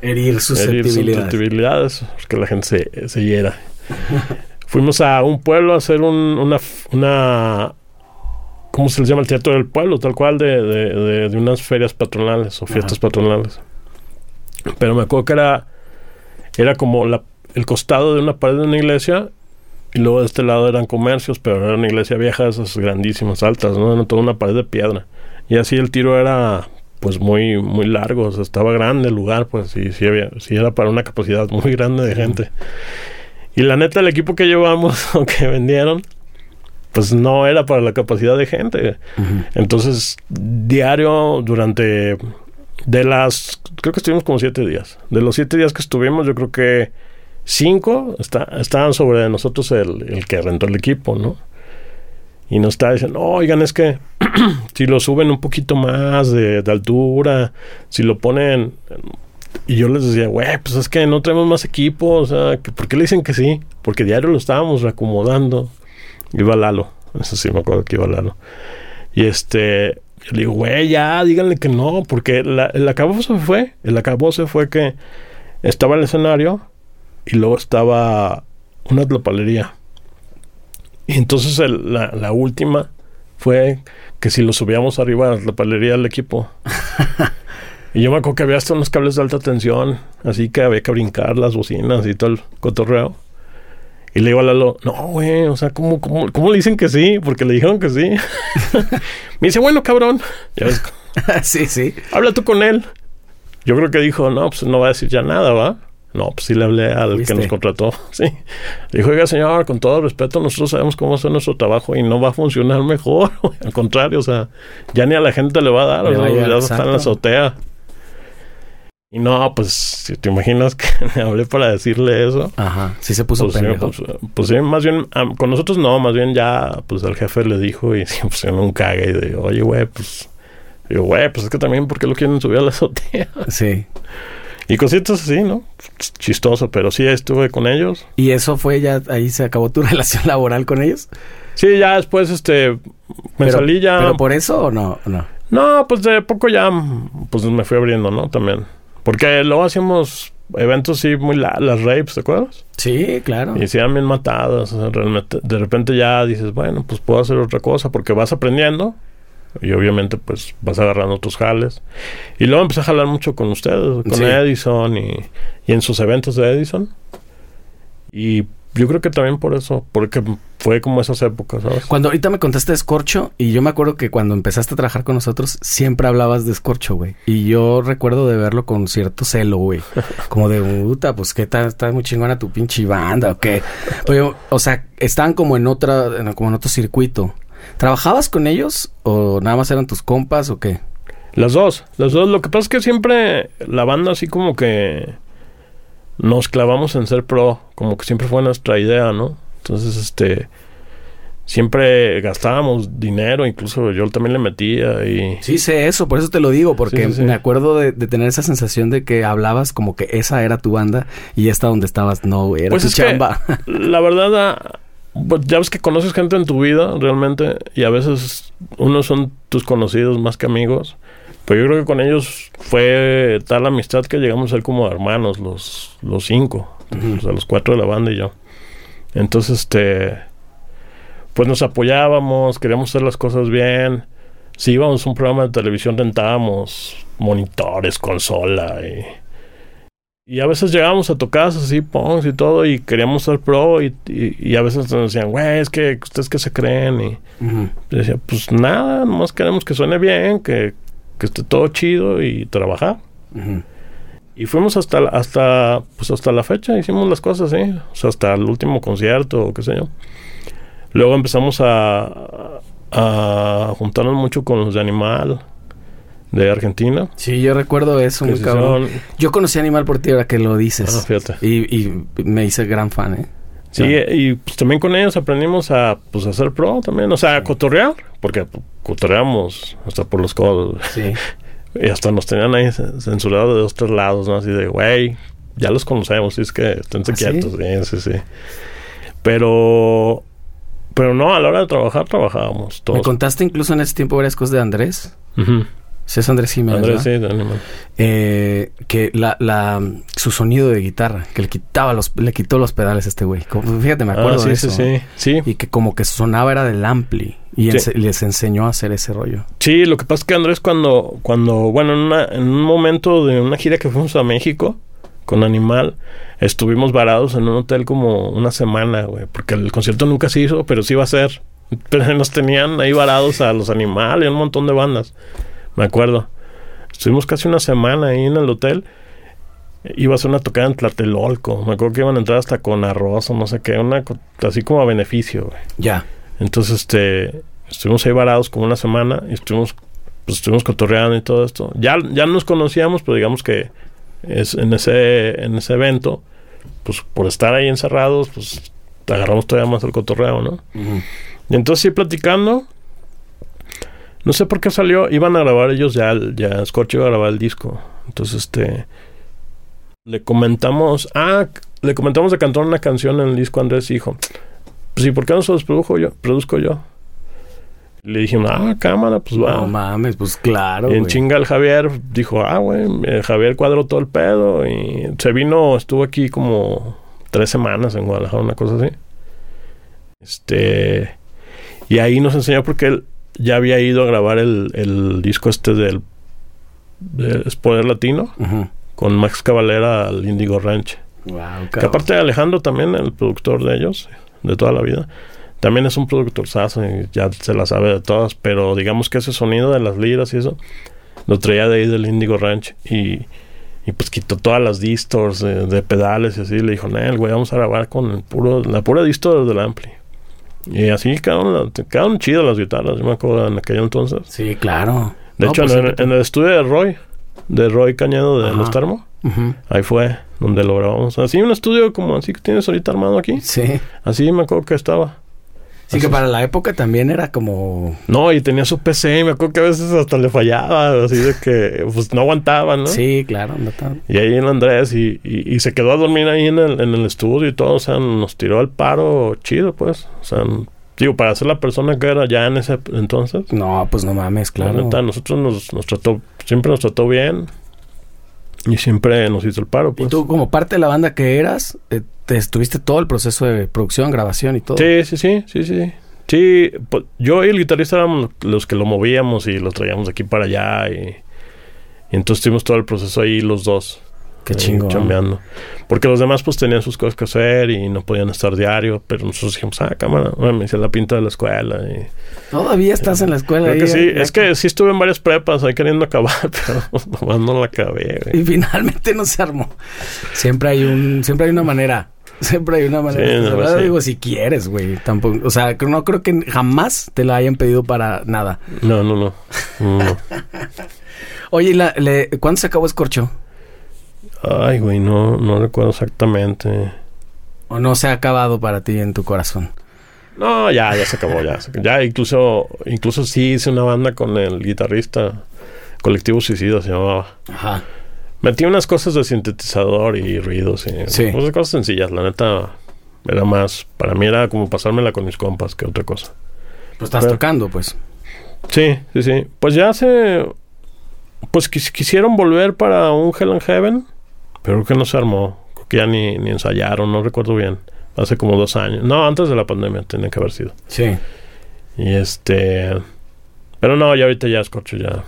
Speaker 1: Herir
Speaker 2: herir
Speaker 1: susceptibilidades.
Speaker 2: susceptibilidades, porque la gente se, se hiera. Fuimos a un pueblo a hacer un- una, una, ¿cómo se les llama? El teatro del pueblo, tal cual, de, de, de- de unas ferias patronales o fiestas
Speaker 1: Ajá.
Speaker 2: patronales. Pero me acuerdo que era, era como la, el costado de una pared de una iglesia y luego de este lado eran comercios, pero era una iglesia vieja, esas grandísimas, altas, ¿no? Era toda una pared de piedra. Y así el tiro era pues muy muy largo, o sea, estaba grande el lugar, pues y sí, había, sí era para una capacidad muy grande de gente. Y la neta el equipo que llevamos o que vendieron pues no era para la capacidad de gente. Entonces, diario durante De las, creo que estuvimos como siete días. De los siete días que estuvimos, yo creo que cinco está, estaban sobre nosotros el, el que rentó el equipo, ¿no? Y nos está diciendo, oigan, es que si lo suben un poquito más de, de altura, si lo ponen... Y yo les decía, güey, pues es que no tenemos más equipo, o sea, ¿por qué le dicen que sí? Porque diario lo estábamos reacomodando. Iba Lalo, eso sí me acuerdo que iba Lalo. Y este, yo le digo, güey, ya, díganle que no, porque la, el acabó se fue, el acabó se fue que estaba el escenario y luego estaba una tlopalería. Y entonces el- la, la última fue que si lo subíamos arriba a la tlopalería del equipo. y yo me acuerdo que había hasta unos cables de alta tensión, así que había que brincar las bocinas y todo el cotorreo. Y le digo a Lalo, no, güey, o sea, ¿cómo, cómo, ¿cómo le dicen que sí? Porque le dijeron que sí. me dice, bueno, cabrón, ya ves,
Speaker 1: sí, sí.
Speaker 2: habla tú con él. Yo creo que dijo, no, pues no va a decir ya nada, ¿va? No, pues sí le hablé al
Speaker 1: ¿Viste?
Speaker 2: que nos contrató. Sí. Le dijo, oiga, señor, con todo respeto, nosotros sabemos cómo hacer nuestro trabajo y no va a funcionar mejor. Al contrario, o sea, ya ni a la gente le va a dar,
Speaker 1: Le
Speaker 2: o
Speaker 1: va a
Speaker 2: sea,
Speaker 1: llegar,
Speaker 2: ya está en la azotea. Y no, pues, si te imaginas que le hablé para decirle eso.
Speaker 1: Ajá. Sí se puso
Speaker 2: Pues, sí,
Speaker 1: pendejo.
Speaker 2: pues, pues sí, más bien, con nosotros no, más bien ya, pues el jefe le dijo y pues en un caga y digo, oye, güey, pues, digo, güey, pues es que también, ¿por qué lo quieren subir a la azotea?
Speaker 1: Sí.
Speaker 2: Y cositas así, ¿no? Chistoso, pero sí estuve con ellos.
Speaker 1: ¿Y eso fue ya, ahí se acabó tu relación laboral con ellos?
Speaker 2: Sí, ya después, este, me
Speaker 1: pero,
Speaker 2: salí ya.
Speaker 1: ¿Pero por eso o no? no?
Speaker 2: No, pues de poco ya, pues me fui abriendo, ¿no? También. Porque luego hacíamos eventos sí muy la- las rapes, ¿te acuerdas?
Speaker 1: Sí, claro.
Speaker 2: Y se eran bien matadas. o sea, realmente, de repente ya dices, bueno, pues puedo hacer otra cosa porque vas aprendiendo. Y obviamente, pues vas agarrando tus jales. Y luego empecé a jalar mucho con ustedes, con
Speaker 1: Sí.
Speaker 2: Edison y, y en sus eventos de Edison. Y yo creo que también por eso, porque fue como esas épocas, ¿sabes?
Speaker 1: Cuando ahorita me contaste Escorcho, y yo me acuerdo que cuando empezaste a trabajar con nosotros, siempre hablabas de Escorcho, güey. Y yo recuerdo de verlo con cierto celo, güey. Como de, puta, pues qué tal, está muy chingona tu pinche banda, o qué. Oye, o sea, estaban como en otra, en- como en otro circuito. ¿Trabajabas con ellos o nada más eran tus compas o qué?
Speaker 2: Las dos, las dos. Lo que pasa es que siempre la banda así como que nos clavamos en ser pro, como que siempre fue nuestra idea, ¿no? Entonces, este, siempre gastábamos dinero, incluso yo también le metía y...
Speaker 1: Sí, sé eso, por eso te lo digo, porque
Speaker 2: Sí, sí, sí.
Speaker 1: me acuerdo de, de tener esa sensación de que hablabas como que esa era tu banda y esta donde estabas, no, era
Speaker 2: Pues
Speaker 1: tu
Speaker 2: es que-
Speaker 1: chamba.
Speaker 2: La verdad, ah, pues, ya ves que conoces gente en tu vida realmente y a veces unos son tus conocidos más que amigos. Pero yo creo que con ellos fue tal amistad que llegamos a ser como hermanos, los, los cinco. O sea, los cuatro de la banda y yo. Entonces, este, pues nos apoyábamos, queríamos hacer las cosas bien. Si íbamos a un programa de televisión, rentábamos monitores, consola y, y a veces llegábamos a tocar así, punks y todo, y queríamos ser pro, y, y, y a veces nos decían, güey, es que ustedes que se creen, y yo decía, pues nada, nomás queremos que suene bien, que, que esté todo chido y trabajar.
Speaker 1: Ujú.
Speaker 2: Y fuimos hasta, la- hasta, pues hasta la fecha, hicimos las cosas, ¿sí? O sea, hasta el último concierto o qué sé yo. Luego empezamos a, a juntarnos mucho con los de Animal, de Argentina.
Speaker 1: Sí, yo recuerdo eso, muy cabrón. Yo conocí a Animal por ti ahora que lo dices.
Speaker 2: Ah, fíjate.
Speaker 1: y, y me hice gran fan, ¿eh?
Speaker 2: Sí, y pues también con ellos aprendimos a, pues, a ser pro también, o sea, a cotorrear, porque cotorreamos hasta por los codos.
Speaker 1: Sí.
Speaker 2: Y hasta nos tenían ahí c- censurado de dos, tres lados, ¿no? Así de, güey, ya los conocemos, y es que esténse
Speaker 1: ¿Ah, sí?
Speaker 2: quietos, sí, sí, sí. Pero, pero no, a la hora de trabajar, trabajábamos
Speaker 1: Me
Speaker 2: todos.
Speaker 1: contaste incluso en ese tiempo varias cosas de Andrés.
Speaker 2: Ujú.
Speaker 1: Sí, es Andrés Jiménez.
Speaker 2: Andrés, sí.
Speaker 1: Eh, que la, la, su sonido de guitarra, que le quitaba los, le quitó los pedales a este güey. Como- Fíjate, me acuerdo
Speaker 2: Ah, sí,
Speaker 1: de
Speaker 2: sí,
Speaker 1: eso.
Speaker 2: sí, sí.
Speaker 1: Y que como que sonaba era del ampli. Y
Speaker 2: Sí.
Speaker 1: les enseñó a hacer ese rollo.
Speaker 2: Sí, lo que pasa es que Andrés cuando, cuando bueno, en, una- en un momento de una gira que fuimos a México con Animal, estuvimos varados en un hotel como una semana, güey, porque el concierto nunca se hizo, pero sí iba a ser. Pero nos tenían ahí varados a los Animal y un montón de bandas, me acuerdo. Estuvimos casi una semana ahí en el hotel. Iba a ser una tocada en Tlatelolco. Me acuerdo que iban a entrar hasta con arroz o no sé qué, una así como a beneficio, güey.
Speaker 1: Ya.
Speaker 2: Entonces, este, estuvimos ahí varados como una semana y estuvimos pues estuvimos cotorreando y todo esto. Ya, ya nos conocíamos, pero digamos que es en ese, en ese evento, pues por estar ahí encerrados, pues agarramos todavía más el cotorreo, ¿no? Y entonces sí platicando, no sé por qué salió, iban a grabar ellos ya, ya Scorch iba a grabar el disco. Entonces, este, le comentamos, ah, le comentamos de cantar una canción en el disco Andrés dijo, pues sí, ¿por qué no se los produjo yo? Produzco yo. Le dijimos, ah, cámara, pues va.
Speaker 1: No mames, pues claro.
Speaker 2: Y en
Speaker 1: güey.
Speaker 2: chinga el Javier dijo, ah, güey, el Javier cuadró todo el pedo. Y se vino, estuvo aquí como tres semanas en Guadalajara, una cosa así. Este. Y ahí nos enseñó porque él ya había ido a grabar el, el disco este del, del Poder Latino con Max Cavalera al Indigo Ranch.
Speaker 1: Wow,
Speaker 2: Que aparte de Alejandro también, el productor de ellos, de toda la vida, también es un productor sazo y ya se la sabe de todas, pero digamos que ese sonido de las liras y eso, lo traía de ahí del Indigo Ranch y, y pues quitó todas las distors de, de pedales y así, le dijo, Nel, güey, vamos a grabar con el puro, la pura distor del ampli. Y así quedaron, quedaron chidas las guitarras, yo me acuerdo en aquel entonces.
Speaker 1: Sí, claro.
Speaker 2: De
Speaker 1: No,
Speaker 2: hecho,
Speaker 1: pues,
Speaker 2: en, el- en el estudio de Roy, de Roy Cañedo de
Speaker 1: Ajá.
Speaker 2: Los Termo. Ahí fue donde lo grabamos. Así un estudio como así que tienes ahorita armado aquí.
Speaker 1: Sí.
Speaker 2: Así me acuerdo que estaba.
Speaker 1: Sí, que para la época también era como...
Speaker 2: No, y tenía su PC y me acuerdo que a veces hasta le fallaba, así de que pues no aguantaba, ¿no?
Speaker 1: Sí, claro. No
Speaker 2: Y ahí en Andrés y, y, y se quedó a dormir ahí en el, en el estudio y todo, o sea, nos tiró al paro chido, pues. O sea, digo, para ser la persona que era ya en ese entonces,
Speaker 1: No, pues no mames,
Speaker 2: la
Speaker 1: claro.
Speaker 2: neta, a nosotros nos, nos trató, siempre nos trató bien y siempre nos hizo el paro,
Speaker 1: Y
Speaker 2: pues.
Speaker 1: tú, como parte de la banda que eras, eh, te estuviste todo el proceso de producción, grabación y todo.
Speaker 2: Sí, sí, sí, sí, sí. Sí, pues, yo y el guitarrista éramos los que lo movíamos y lo traíamos de aquí para allá y, y entonces tuvimos todo el proceso ahí los dos.
Speaker 1: Qué
Speaker 2: ahí
Speaker 1: chingón.
Speaker 2: Chambeando. Porque los demás pues tenían sus cosas que hacer y no podían estar diario, pero nosotros dijimos, ah, cámara, bueno, me hice la pinta de la escuela y...
Speaker 1: Todavía estás en la escuela.
Speaker 2: Creo que sí,
Speaker 1: eh,
Speaker 2: es que sí estuve en varias prepas ahí queriendo acabar, pero nomás no la acabé, güey.
Speaker 1: Y finalmente no se armó. Siempre hay un... Siempre hay una manera. Siempre hay una manera.
Speaker 2: Sí, no, sí.
Speaker 1: digo, si quieres, güey. Tampoco... O sea, no creo que jamás te la hayan pedido para nada.
Speaker 2: No, no, no. no.
Speaker 1: Oye, ¿y la, le, ¿cuándo se acabó Escorcho?
Speaker 2: Ay, güey, no, no recuerdo exactamente.
Speaker 1: ¿O no se ha acabado para ti en tu corazón?
Speaker 2: No, ya, ya se acabó, ya. Ya incluso, incluso sí hice una banda con el guitarrista, Colectivo Suicida se llamaba.
Speaker 1: Ajá.
Speaker 2: Metí unas cosas de sintetizador y ruidos y
Speaker 1: Sí.
Speaker 2: pues, cosas sencillas, la neta. Era más, para mí era como pasármela con mis compas que otra cosa.
Speaker 1: Pues estás
Speaker 2: Pero-
Speaker 1: tocando, pues.
Speaker 2: Sí, sí, sí. Pues ya se, pues quis- quisieron volver para un Hell and Heaven, pero creo que no se armó. Creo que ya ni, ni ensayaron, no recuerdo bien. Hace como dos años. No, antes de la pandemia tenía que haber sido.
Speaker 1: Sí.
Speaker 2: Y este. Pero no, ya ahorita ya escorcho ya.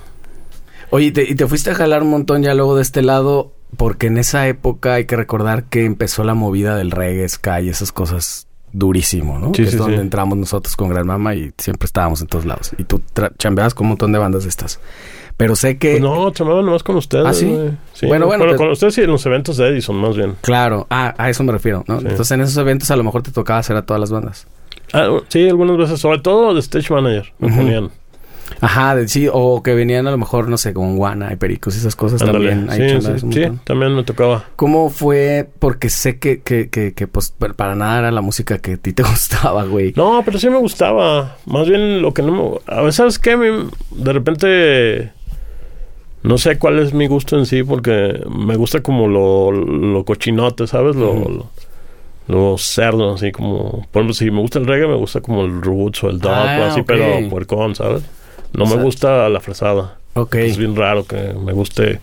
Speaker 1: Oye, ¿y te, y te fuiste a jalar un montón ya luego de este lado, porque en esa época hay que recordar que empezó la movida del reggae, ska y esas cosas durísimo, ¿no?
Speaker 2: Sí,
Speaker 1: Que es
Speaker 2: sí,
Speaker 1: donde
Speaker 2: sí.
Speaker 1: entramos nosotros con Gran Mama y siempre estábamos en todos lados. Y tú chambeabas con un montón de bandas de estas. Pero sé que...
Speaker 2: Pues no, chamaba nomás con ustedes.
Speaker 1: ¿Ah, sí? Bueno, bueno, te-
Speaker 2: con ustedes y en los eventos de Edison, más bien.
Speaker 1: Claro, ah, a eso me refiero, ¿no?
Speaker 2: Sí.
Speaker 1: Entonces en esos eventos a lo mejor te tocaba hacer a todas las bandas.
Speaker 2: Ah, sí, algunas veces, sobre todo de Stage Manager, me ponían.
Speaker 1: Ajá, de- sí, o que venían a lo mejor, no sé, con Guana y Pericos y esas cosas también.
Speaker 2: Sí, sí, sí, también me tocaba.
Speaker 1: ¿Cómo fue? Porque sé que, que, que, que, pues pa- para nada era la música que a ti te gustaba, güey.
Speaker 2: No, pero sí me gustaba. Más bien lo que no me... A veces, ¿sabes qué? Me- De repente... No sé cuál es mi gusto en sí, porque me gusta como lo, lo cochinote, ¿sabes? Lo, lo, lo cerdo, así como... Por ejemplo, si me gusta el reggae, me gusta como el roots o el dub
Speaker 1: Ah,
Speaker 2: o así, pero puercón, ¿sabes? No
Speaker 1: O
Speaker 2: me gusta la fresada.
Speaker 1: Ok.
Speaker 2: Es bien raro que me guste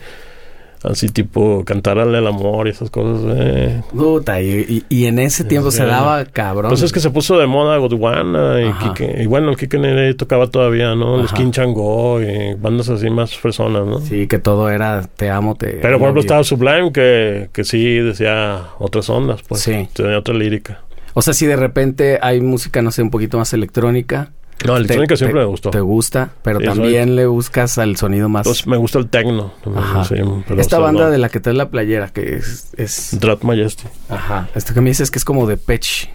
Speaker 2: así tipo cantarle al amor y esas cosas. Eh.
Speaker 1: Puta, y, y, y en ese tiempo se daba cabrón.
Speaker 2: Pues es que se puso de moda Godwana y,
Speaker 1: Ajá.
Speaker 2: Quique- y bueno, el Kike Nere tocaba todavía, ¿no?
Speaker 1: Ajá.
Speaker 2: Skin Chango y bandas así más fresonas, ¿no?
Speaker 1: Sí, que todo era te amo, te
Speaker 2: Pero por ejemplo estaba Sublime que, que sí decía otras ondas, pues.
Speaker 1: Sí.
Speaker 2: Tenía otra lírica.
Speaker 1: O sea, si de repente hay música, no sé, un poquito más electrónica.
Speaker 2: No, electrónica
Speaker 1: te-
Speaker 2: siempre
Speaker 1: te-
Speaker 2: me gustó.
Speaker 1: Te gusta, pero
Speaker 2: Sí,
Speaker 1: también le buscas al sonido más...
Speaker 2: Pues me gusta el techno.
Speaker 1: Ajá.
Speaker 2: sí,
Speaker 1: Esta banda
Speaker 2: no.
Speaker 1: de la que traes la playera, que es... es...
Speaker 2: Drat Majesty.
Speaker 1: Ajá. Esto que me dices que es como de Pitch.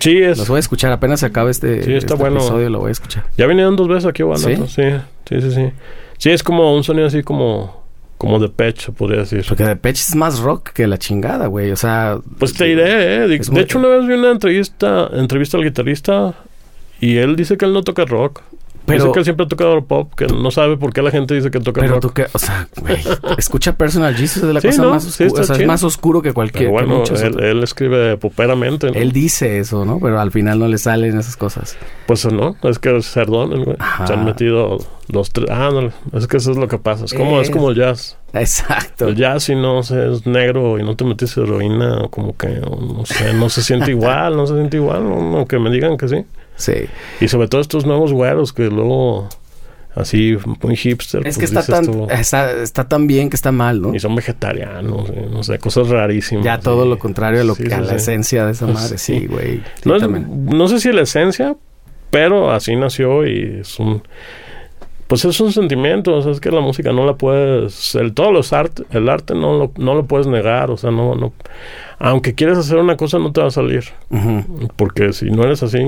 Speaker 2: Sí, es...
Speaker 1: Los voy a escuchar. Apenas se acabe este,
Speaker 2: Sí, está
Speaker 1: este
Speaker 2: bueno.
Speaker 1: episodio, lo voy a escuchar.
Speaker 2: Ya vinieron dos veces aquí, Guanato.
Speaker 1: ¿Sí?
Speaker 2: ¿Sí? sí, sí, sí. Sí, es como un sonido así como, como de pecho, podría decir.
Speaker 1: Porque de Depeche es más rock que la chingada, güey. O sea.
Speaker 2: Pues te diré, ¿eh? De, de hecho, una vez vi una entrevista, entrevista al guitarrista y él dice que él no toca rock.
Speaker 1: Pero-
Speaker 2: dice que él siempre ha tocado pop, que no sabe por qué la gente dice que toca
Speaker 1: Pero
Speaker 2: rock.
Speaker 1: que, o sea, escucha Personal Jesus de la
Speaker 2: Sí,
Speaker 1: cosa
Speaker 2: ¿no?
Speaker 1: más
Speaker 2: Sí,
Speaker 1: oscura.
Speaker 2: está
Speaker 1: o sea, es más oscuro que cualquier.
Speaker 2: Pero
Speaker 1: que
Speaker 2: bueno,
Speaker 1: muchas
Speaker 2: él, escribe poperamente. ¿no?
Speaker 1: Él dice eso, ¿no? Pero al final no le salen esas cosas.
Speaker 2: Pues no, es que es cerdón, el güey. Se han metido dos, tres. Ah, no, es que eso es lo que pasa. Es como, es
Speaker 1: Es-
Speaker 2: como el jazz.
Speaker 1: Exacto.
Speaker 2: El jazz, si no sé, es negro y no te metes heroína, o como que, no sé, no se siente igual, no se siente igual, aunque me digan que sí.
Speaker 1: Sí.
Speaker 2: Y sobre todo estos nuevos güeros que luego, así, muy hipster.
Speaker 1: Es
Speaker 2: pues
Speaker 1: que está tan, está, está tan bien que está mal, ¿no?
Speaker 2: Y son vegetarianos, eh, no sé, cosas rarísimas.
Speaker 1: Ya todo
Speaker 2: sí.
Speaker 1: lo contrario a, lo
Speaker 2: Sí,
Speaker 1: que, a
Speaker 2: sí,
Speaker 1: la esencia de esa
Speaker 2: Pues
Speaker 1: madre.
Speaker 2: sí.
Speaker 1: Güey.
Speaker 2: No, es- no sé si la esencia, pero así nació y es un... Pues es un sentimiento, o sea, es que la música no la puedes... El, todos los arte, el arte no lo, no lo puedes negar, o sea, no, no... Aunque quieres hacer una cosa, no te va a salir. Porque si no eres así,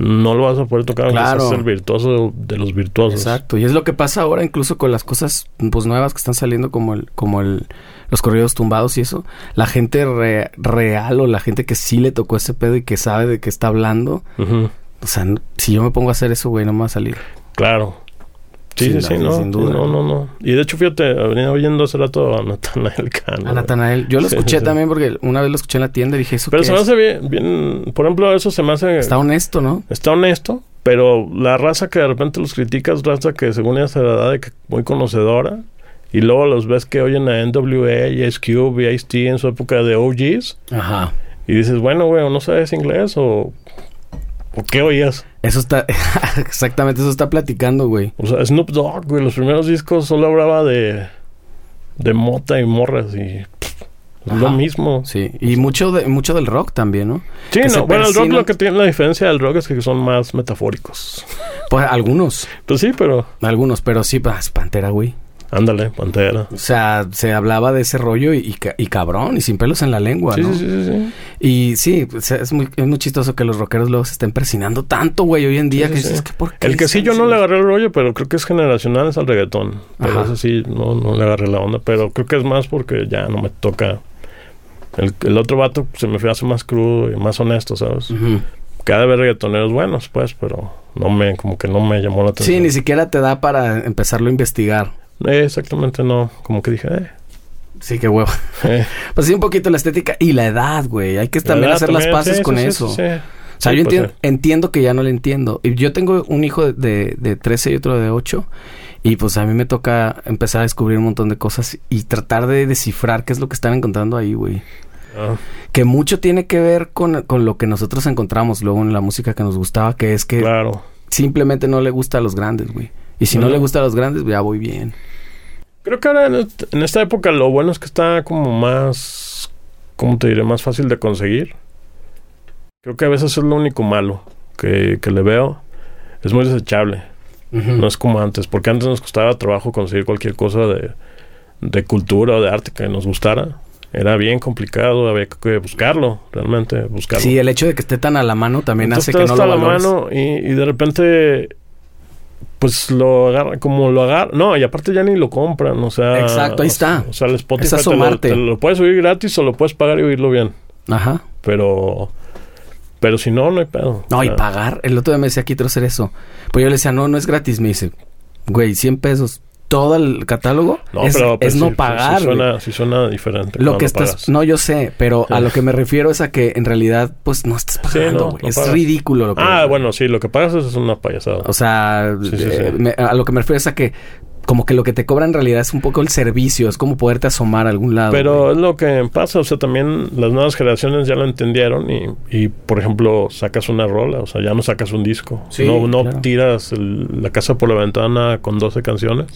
Speaker 2: no lo vas a poder tocar.
Speaker 1: Claro.
Speaker 2: seas el virtuoso de los virtuosos.
Speaker 1: Exacto. Y es lo que pasa ahora incluso con las cosas pues nuevas que están saliendo como el, como el, los corridos tumbados y eso. La gente re- real o la gente que sí le tocó ese pedo y que sabe de qué está hablando. O sea, si yo me pongo a hacer eso, güey, no me va a salir.
Speaker 2: Claro. Sí,
Speaker 1: Sin
Speaker 2: sí, sí, no,
Speaker 1: sin duda.
Speaker 2: no, no, no. Y de hecho, fíjate, venía oyendo hace rato a Natanael Cano.
Speaker 1: A Natanael. Yo lo
Speaker 2: Sí,
Speaker 1: escuché
Speaker 2: sí.
Speaker 1: también porque una vez lo escuché en la tienda y dije, ¿eso
Speaker 2: Pero
Speaker 1: qué
Speaker 2: se me
Speaker 1: es?
Speaker 2: hace bien, bien, por ejemplo, eso se me hace...
Speaker 1: Está honesto, ¿no?
Speaker 2: Está honesto, pero la raza que de repente los criticas, raza que según ella se la da de que muy conocedora, y luego los ves que oyen a NWA y Ice Cube y Ice-T en su época de OGs,
Speaker 1: Ajá.
Speaker 2: y dices, bueno, güey, no sabes inglés o... ¿O qué oías?
Speaker 1: Eso está... Exactamente, eso está platicando, güey.
Speaker 2: O sea, Snoop Dogg, güey, los primeros discos solo hablaba de... De mota y morras y... lo mismo.
Speaker 1: Sí. Y mucho, de, mucho del rock también, ¿no?
Speaker 2: Sí,
Speaker 1: que
Speaker 2: no, bueno, el rock lo que tiene la diferencia del rock es que son más metafóricos.
Speaker 1: Pues algunos.
Speaker 2: Pues sí, pero...
Speaker 1: Algunos, pero sí, pues Pantera, güey.
Speaker 2: Ándale, Pantera.
Speaker 1: O sea, se hablaba de ese rollo y, y ca- y cabrón, y sin pelos en la lengua,
Speaker 2: Sí,
Speaker 1: ¿no?
Speaker 2: sí, sí, sí.
Speaker 1: Y sí, pues, es muy, es muy chistoso que los rockeros luego se estén persinando tanto, güey, hoy en día
Speaker 2: Sí,
Speaker 1: que
Speaker 2: sí,
Speaker 1: que por qué.
Speaker 2: El que sí yo no le agarré el rollo, pero creo que es generacional, es al reggaetón. Pero
Speaker 1: Ajá.
Speaker 2: eso sí, no, no le agarré la onda. Pero creo que es más porque ya no me toca. El, el otro vato se me hace más crudo y más honesto, ¿sabes?
Speaker 1: Ujú.
Speaker 2: Cada vez reggaetoneros buenos, pues, pero no me, como que no me llamó la atención.
Speaker 1: Sí, ni siquiera te da para empezarlo a investigar.
Speaker 2: Eh, exactamente, no. Como que dije, eh.
Speaker 1: Sí, qué huevo.
Speaker 2: eh.
Speaker 1: Pues sí, un poquito la estética y la edad, güey. Hay que también
Speaker 2: La
Speaker 1: hacer las paces
Speaker 2: sí,
Speaker 1: con
Speaker 2: sí,
Speaker 1: eso.
Speaker 2: sí, sí.
Speaker 1: O sea, yo
Speaker 2: pues,
Speaker 1: entiendo,
Speaker 2: sí.
Speaker 1: entiendo que ya no le entiendo. Y yo tengo un hijo de, de 13 y otro de 8. Y pues a mí me toca empezar a descubrir un montón de cosas y tratar de descifrar qué es lo que están encontrando ahí, güey.
Speaker 2: Ah,
Speaker 1: Que mucho tiene que ver con, con lo que nosotros encontramos luego en la música que nos gustaba, que es que
Speaker 2: claro.
Speaker 1: simplemente no le gusta a los grandes, güey. Y si no,
Speaker 2: No.
Speaker 1: le gusta a los grandes, ya voy bien.
Speaker 2: Creo que ahora en, est- en esta época lo bueno es que está como más, ¿cómo te diré? Más fácil de conseguir. Creo que a veces es lo único malo que, que le veo. Es muy desechable. No es como antes, porque antes nos costaba trabajo conseguir cualquier cosa de, de cultura o de arte que nos gustara. Era bien complicado, había que buscarlo, realmente, buscarlo.
Speaker 1: Sí, el hecho de que esté tan a la mano también
Speaker 2: Entonces
Speaker 1: hace que no lo
Speaker 2: hasta la
Speaker 1: valores.
Speaker 2: mano y, y de repente pues lo agarra como lo agarra no y aparte ya ni lo compran o sea
Speaker 1: Exacto, ahí está.
Speaker 2: o sea el Spotify
Speaker 1: Es
Speaker 2: te lo,
Speaker 1: asomarte.
Speaker 2: te lo puedes oír gratis o lo puedes pagar y oírlo bien
Speaker 1: Ajá.
Speaker 2: pero pero si no no hay pedo
Speaker 1: No,
Speaker 2: O
Speaker 1: y pagar. El otro día me decía, quiero hacer eso. Pues yo le decía, no, no es gratis. Me dice, güey, 100 pesos. Todo el catálogo
Speaker 2: no
Speaker 1: es,
Speaker 2: pero, pero
Speaker 1: es no pagar. güey.
Speaker 2: suena, sí suena diferente
Speaker 1: lo que estás...
Speaker 2: pagas.
Speaker 1: No, yo sé, pero a lo que me refiero es a que en realidad, pues, no estás
Speaker 2: Sí,
Speaker 1: pagando,
Speaker 2: no,
Speaker 1: güey.
Speaker 2: no
Speaker 1: es
Speaker 2: pagas.
Speaker 1: ridículo lo que...
Speaker 2: ah bueno sí lo que pagas es una payasada
Speaker 1: O sea,
Speaker 2: Sí, sí,
Speaker 1: eh,
Speaker 2: sí.
Speaker 1: me- a lo que me refiero es a que como que lo que te cobra en realidad es un poco el servicio, es como poderte asomar a algún lado.
Speaker 2: Pero
Speaker 1: güey.
Speaker 2: es lo que pasa, o sea, también las nuevas generaciones ya lo entendieron y, y, por ejemplo, sacas una rola, o sea, ya no sacas un disco.
Speaker 1: Sí,
Speaker 2: no no
Speaker 1: claro.
Speaker 2: tiras el- la casa por la ventana con 12 canciones,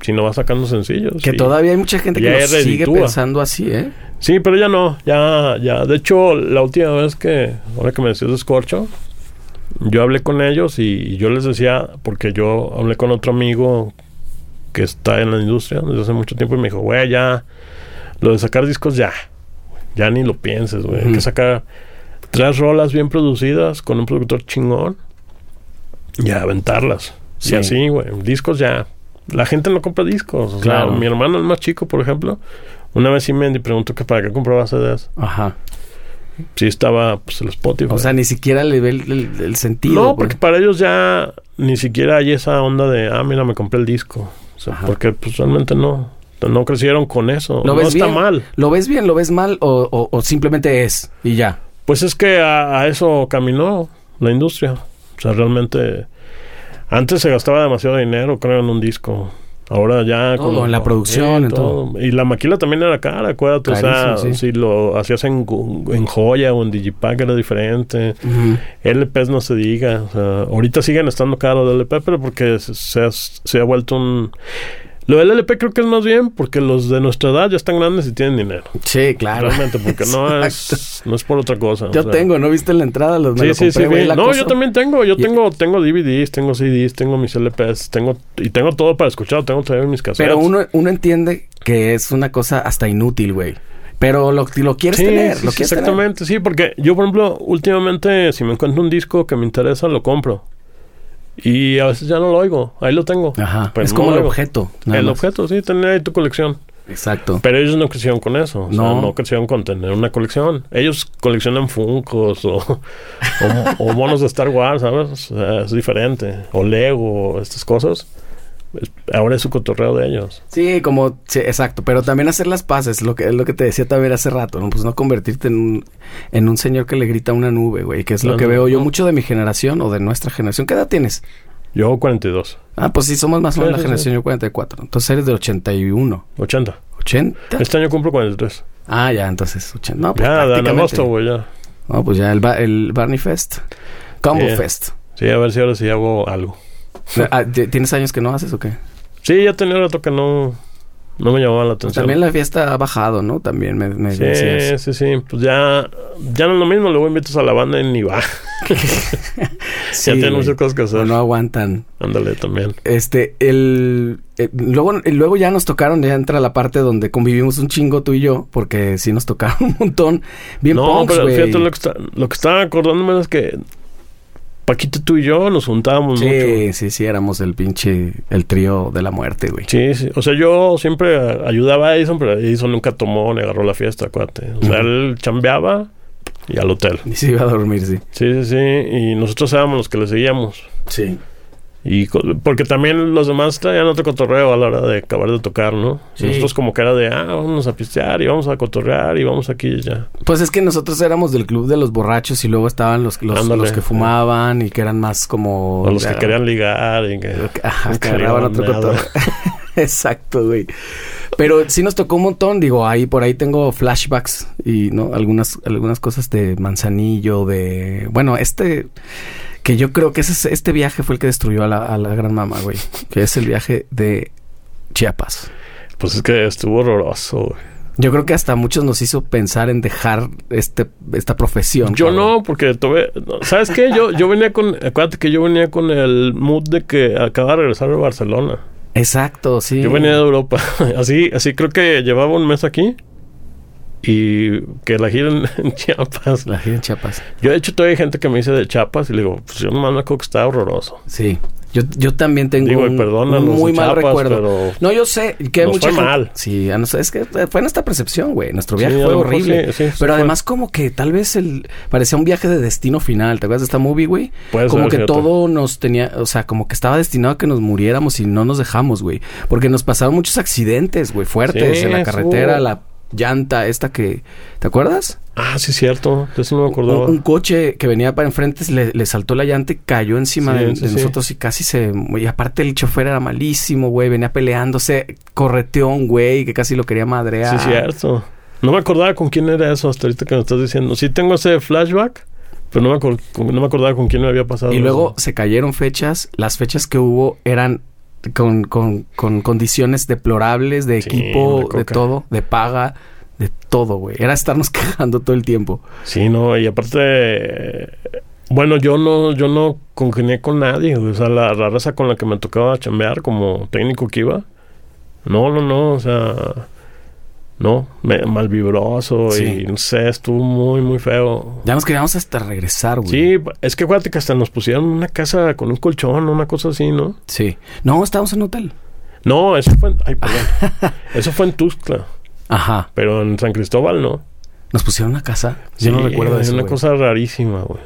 Speaker 2: sino vas sacando sencillos.
Speaker 1: Que todavía hay mucha gente que lo sigue pensando así, ¿eh?
Speaker 2: Sí, pero ya no, ya, ya. De hecho, la última vez que, ahora que me decías de Scorcho, yo hablé con ellos y, y yo les decía, porque yo hablé con otro amigo que está en la industria desde hace mucho tiempo y me dijo, güey, ya, lo de sacar discos ya, ya ni lo pienses, güey. Hay
Speaker 1: Ujú.
Speaker 2: que sacar tres rolas bien producidas con un productor chingón y aventarlas.
Speaker 1: Sí.
Speaker 2: Y así, güey, discos ya, la gente no compra discos. O sea, mi hermano, el más chico, por ejemplo, una vez sí me preguntó que para qué compraba CDs.
Speaker 1: Ajá.
Speaker 2: Sí estaba, pues, el Spotify.
Speaker 1: O sea, ni siquiera le ve el, el- el sentido.
Speaker 2: no, porque para ellos ya ni siquiera hay esa onda de, ah, mira, me compré el disco. O sea,
Speaker 1: Ajá.
Speaker 2: porque pues realmente no. No crecieron con eso.
Speaker 1: ¿Lo
Speaker 2: no
Speaker 1: ves
Speaker 2: está
Speaker 1: bien?
Speaker 2: mal.
Speaker 1: ¿Lo ves bien, lo ves mal o, o- o simplemente es y ya?
Speaker 2: Pues es que a, a eso caminó la industria. O sea, realmente antes se gastaba demasiado dinero, creo, en un disco. Ahora ya
Speaker 1: Todo, en la producción, en todo.
Speaker 2: Y la maquila también era cara, acuérdate. o sea,
Speaker 1: sí.
Speaker 2: si lo hacías en, en joya o en Digipack era diferente.
Speaker 1: Ujú.
Speaker 2: LPs no se diga. O sea, ahorita siguen estando caros los LP, pero porque se, se ha, se ha vuelto un... Lo del LP creo que es más bien porque los de nuestra edad ya están grandes y tienen dinero.
Speaker 1: Sí, claro.
Speaker 2: Realmente, porque no es, no es por otra cosa. o
Speaker 1: Yo
Speaker 2: sea.
Speaker 1: tengo, ¿no viste la entrada? Los, me
Speaker 2: Sí,
Speaker 1: lo
Speaker 2: sí,
Speaker 1: compré,
Speaker 2: sí.
Speaker 1: la
Speaker 2: No,
Speaker 1: cosa.
Speaker 2: yo también tengo. Yo tengo, tengo DVDs, tengo CDs, tengo mis LPs, tengo y tengo todo para escuchar. Tengo también mis cassettes.
Speaker 1: Pero uno, uno entiende que es una cosa hasta inútil, güey. Pero lo, lo quieres
Speaker 2: Sí,
Speaker 1: tener,
Speaker 2: sí,
Speaker 1: lo quieres tener.
Speaker 2: exactamente, sí, porque yo, por ejemplo, últimamente, si me encuentro un disco que me interesa, lo compro. Y a veces ya no lo oigo, ahí lo tengo.
Speaker 1: Ajá.
Speaker 2: Pero
Speaker 1: es
Speaker 2: no
Speaker 1: como el
Speaker 2: oigo.
Speaker 1: objeto.
Speaker 2: El
Speaker 1: más.
Speaker 2: objeto, sí, tener ahí tu colección.
Speaker 1: Exacto.
Speaker 2: Pero ellos no crecieron con eso. O sea,
Speaker 1: No.
Speaker 2: no. crecieron con tener una colección. Ellos coleccionan Funkos o, o, o monos de Star Wars, ¿sabes? O sea, es diferente. O Lego, estas cosas. Ahora es su cotorreo de ellos.
Speaker 1: Sí, como, sí, exacto, pero también hacer las paces, lo que es lo que te decía también hace rato, ¿no? Pues no convertirte en un, en un señor que le grita a una nube, güey, que es lo
Speaker 2: No,
Speaker 1: que
Speaker 2: no,
Speaker 1: veo yo
Speaker 2: no.
Speaker 1: mucho de mi generación o de nuestra generación. ¿Qué edad tienes?
Speaker 2: Yo 42,
Speaker 1: Ah, pues sí, somos más o
Speaker 2: Sí,
Speaker 1: menos la
Speaker 2: sí,
Speaker 1: generación, yo 44. Entonces eres del 81.
Speaker 2: 80.
Speaker 1: ¿80?
Speaker 2: Este año cumplo 43.
Speaker 1: Ah, ya, entonces 80. No, pues
Speaker 2: ya, en agosto, güey, ya.
Speaker 1: No, pues ya el, Ba- el Barney Fest. Combo
Speaker 2: Yeah.
Speaker 1: Fest.
Speaker 2: Sí, a ver si ahora sí hago algo.
Speaker 1: Ah, ¿t- ¿Tienes años que no haces o qué?
Speaker 2: Sí, ya tenía rato que no, no me llamaba la atención.
Speaker 1: También la fiesta ha bajado, ¿no? También me, me
Speaker 2: Sí,
Speaker 1: decías.
Speaker 2: sí, sí. Pues ya, ya no es lo mismo. Luego invitas a la banda y ni va.
Speaker 1: Sí,
Speaker 2: ya tienen muchas cosas que hacer.
Speaker 1: O no aguantan.
Speaker 2: Ándale también.
Speaker 1: Este, el... eh, luego, eh, luego ya nos tocaron, ya entra la parte donde convivimos un chingo tú y yo, porque sí nos tocaron un montón. Bien
Speaker 2: no,
Speaker 1: punks,
Speaker 2: pero fíjate lo que, está, lo que estaba acordándome es que Paquito, tú y yo nos juntábamos mucho.
Speaker 1: Sí, sí, sí, éramos el pinche... El trío de la muerte, güey.
Speaker 2: Sí, sí. O sea, yo siempre ayudaba a Edison, pero Edison nunca tomó ni agarró la fiesta, acuérdate. O sea, él chambeaba y al hotel.
Speaker 1: Y se iba a dormir, sí.
Speaker 2: Sí, sí, sí. Y nosotros éramos los que le seguíamos.
Speaker 1: Sí.
Speaker 2: Y porque también los demás traían otro cotorreo a la hora de acabar de tocar, ¿no?
Speaker 1: Sí.
Speaker 2: Nosotros como que era de, ah, vamos a pistear y vamos a cotorrear y vamos aquí y ya.
Speaker 1: Pues es que nosotros éramos del club de los borrachos y luego estaban los, los, que fumaban y que eran más como...
Speaker 2: O los que querían ligar y que...
Speaker 1: Ajá, que agarraban otro cotorreo. Exacto, güey. Pero sí nos tocó un montón, digo, ahí por ahí tengo flashbacks y no algunas algunas cosas de Manzanillo, de bueno, este que yo creo que ese es- este viaje fue el que destruyó a la, a la gran mamá, güey, que es el viaje de Chiapas.
Speaker 2: Pues es que estuvo horroroso, güey.
Speaker 1: Yo creo que hasta muchos nos hizo pensar en dejar este esta profesión.
Speaker 2: Yo
Speaker 1: cabrón.
Speaker 2: no, porque tuve... ¿Sabes qué? Yo, yo venía con... Acuérdate que yo venía con el mood de que acaba de regresar de Barcelona.
Speaker 1: Exacto, sí.
Speaker 2: Yo venía de Europa. así, así creo que llevaba un mes aquí. Y que la gira en, en Chiapas.
Speaker 1: la gira en Chiapas.
Speaker 2: Yo, de hecho, todavía hay gente que me dice de Chiapas y le digo, pues yo nomás me acuerdo que estaba horroroso.
Speaker 1: Sí. Yo, yo también tengo
Speaker 2: Digo,
Speaker 1: un, muy mal recuerdo. No, yo sé que
Speaker 2: Nos
Speaker 1: mucha
Speaker 2: fue
Speaker 1: gente-
Speaker 2: mal.
Speaker 1: Sí, es que fue nuestra percepción, güey. Nuestro viaje
Speaker 2: Sí,
Speaker 1: fue horrible.
Speaker 2: sí, sí,
Speaker 1: pero
Speaker 2: fue.
Speaker 1: además como que tal vez el parecía un viaje de destino final. ¿Te acuerdas de esta movie, güey? Como
Speaker 2: ser,
Speaker 1: que todo nos tenía, o sea, como que estaba destinado a que nos muriéramos y no nos dejamos, güey. Porque nos pasaron muchos accidentes, güey, fuertes en la carretera, la llanta esta que, ¿te acuerdas?
Speaker 2: Ah, sí, cierto. Eso no me acordaba.
Speaker 1: Un, un coche que venía para enfrente le, le saltó la llanta y cayó encima
Speaker 2: Sí,
Speaker 1: de,
Speaker 2: sí,
Speaker 1: de
Speaker 2: sí.
Speaker 1: nosotros y casi se... Y aparte el chofer era malísimo, güey. Venía peleándose, correteó un güey que casi lo quería madrear.
Speaker 2: Sí, cierto. No me acordaba con quién era eso hasta ahorita que me estás diciendo. Sí tengo ese flashback, pero no me, no me acordaba con quién me había pasado.
Speaker 1: Y luego
Speaker 2: eso.
Speaker 1: se cayeron fechas. Las fechas que hubo eran con, con, con condiciones deplorables de equipo,
Speaker 2: de
Speaker 1: todo, de paga, de todo, güey. Era estarnos quejando todo el tiempo.
Speaker 2: Sí, no, y aparte... Bueno, yo no, yo no congenié con nadie. O sea, la, la raza con la que me tocaba chambear como técnico que iba. No, no, no, o sea... No, malvibroso
Speaker 1: Sí.
Speaker 2: y no sé, estuvo muy, muy feo.
Speaker 1: Ya nos queríamos hasta regresar, güey.
Speaker 2: Sí, es que acuérdate que hasta nos pusieron una casa con un colchón, una cosa así, ¿no?
Speaker 1: Sí. No, estábamos en hotel.
Speaker 2: No, eso fue en... Ay, perdón. eso fue en Tuxtla.
Speaker 1: Ajá.
Speaker 2: Pero en San Cristóbal no.
Speaker 1: ¿Nos pusieron una casa? Yo no
Speaker 2: Sí,
Speaker 1: recuerdo
Speaker 2: Es
Speaker 1: eso,
Speaker 2: una cosa rarísima, güey.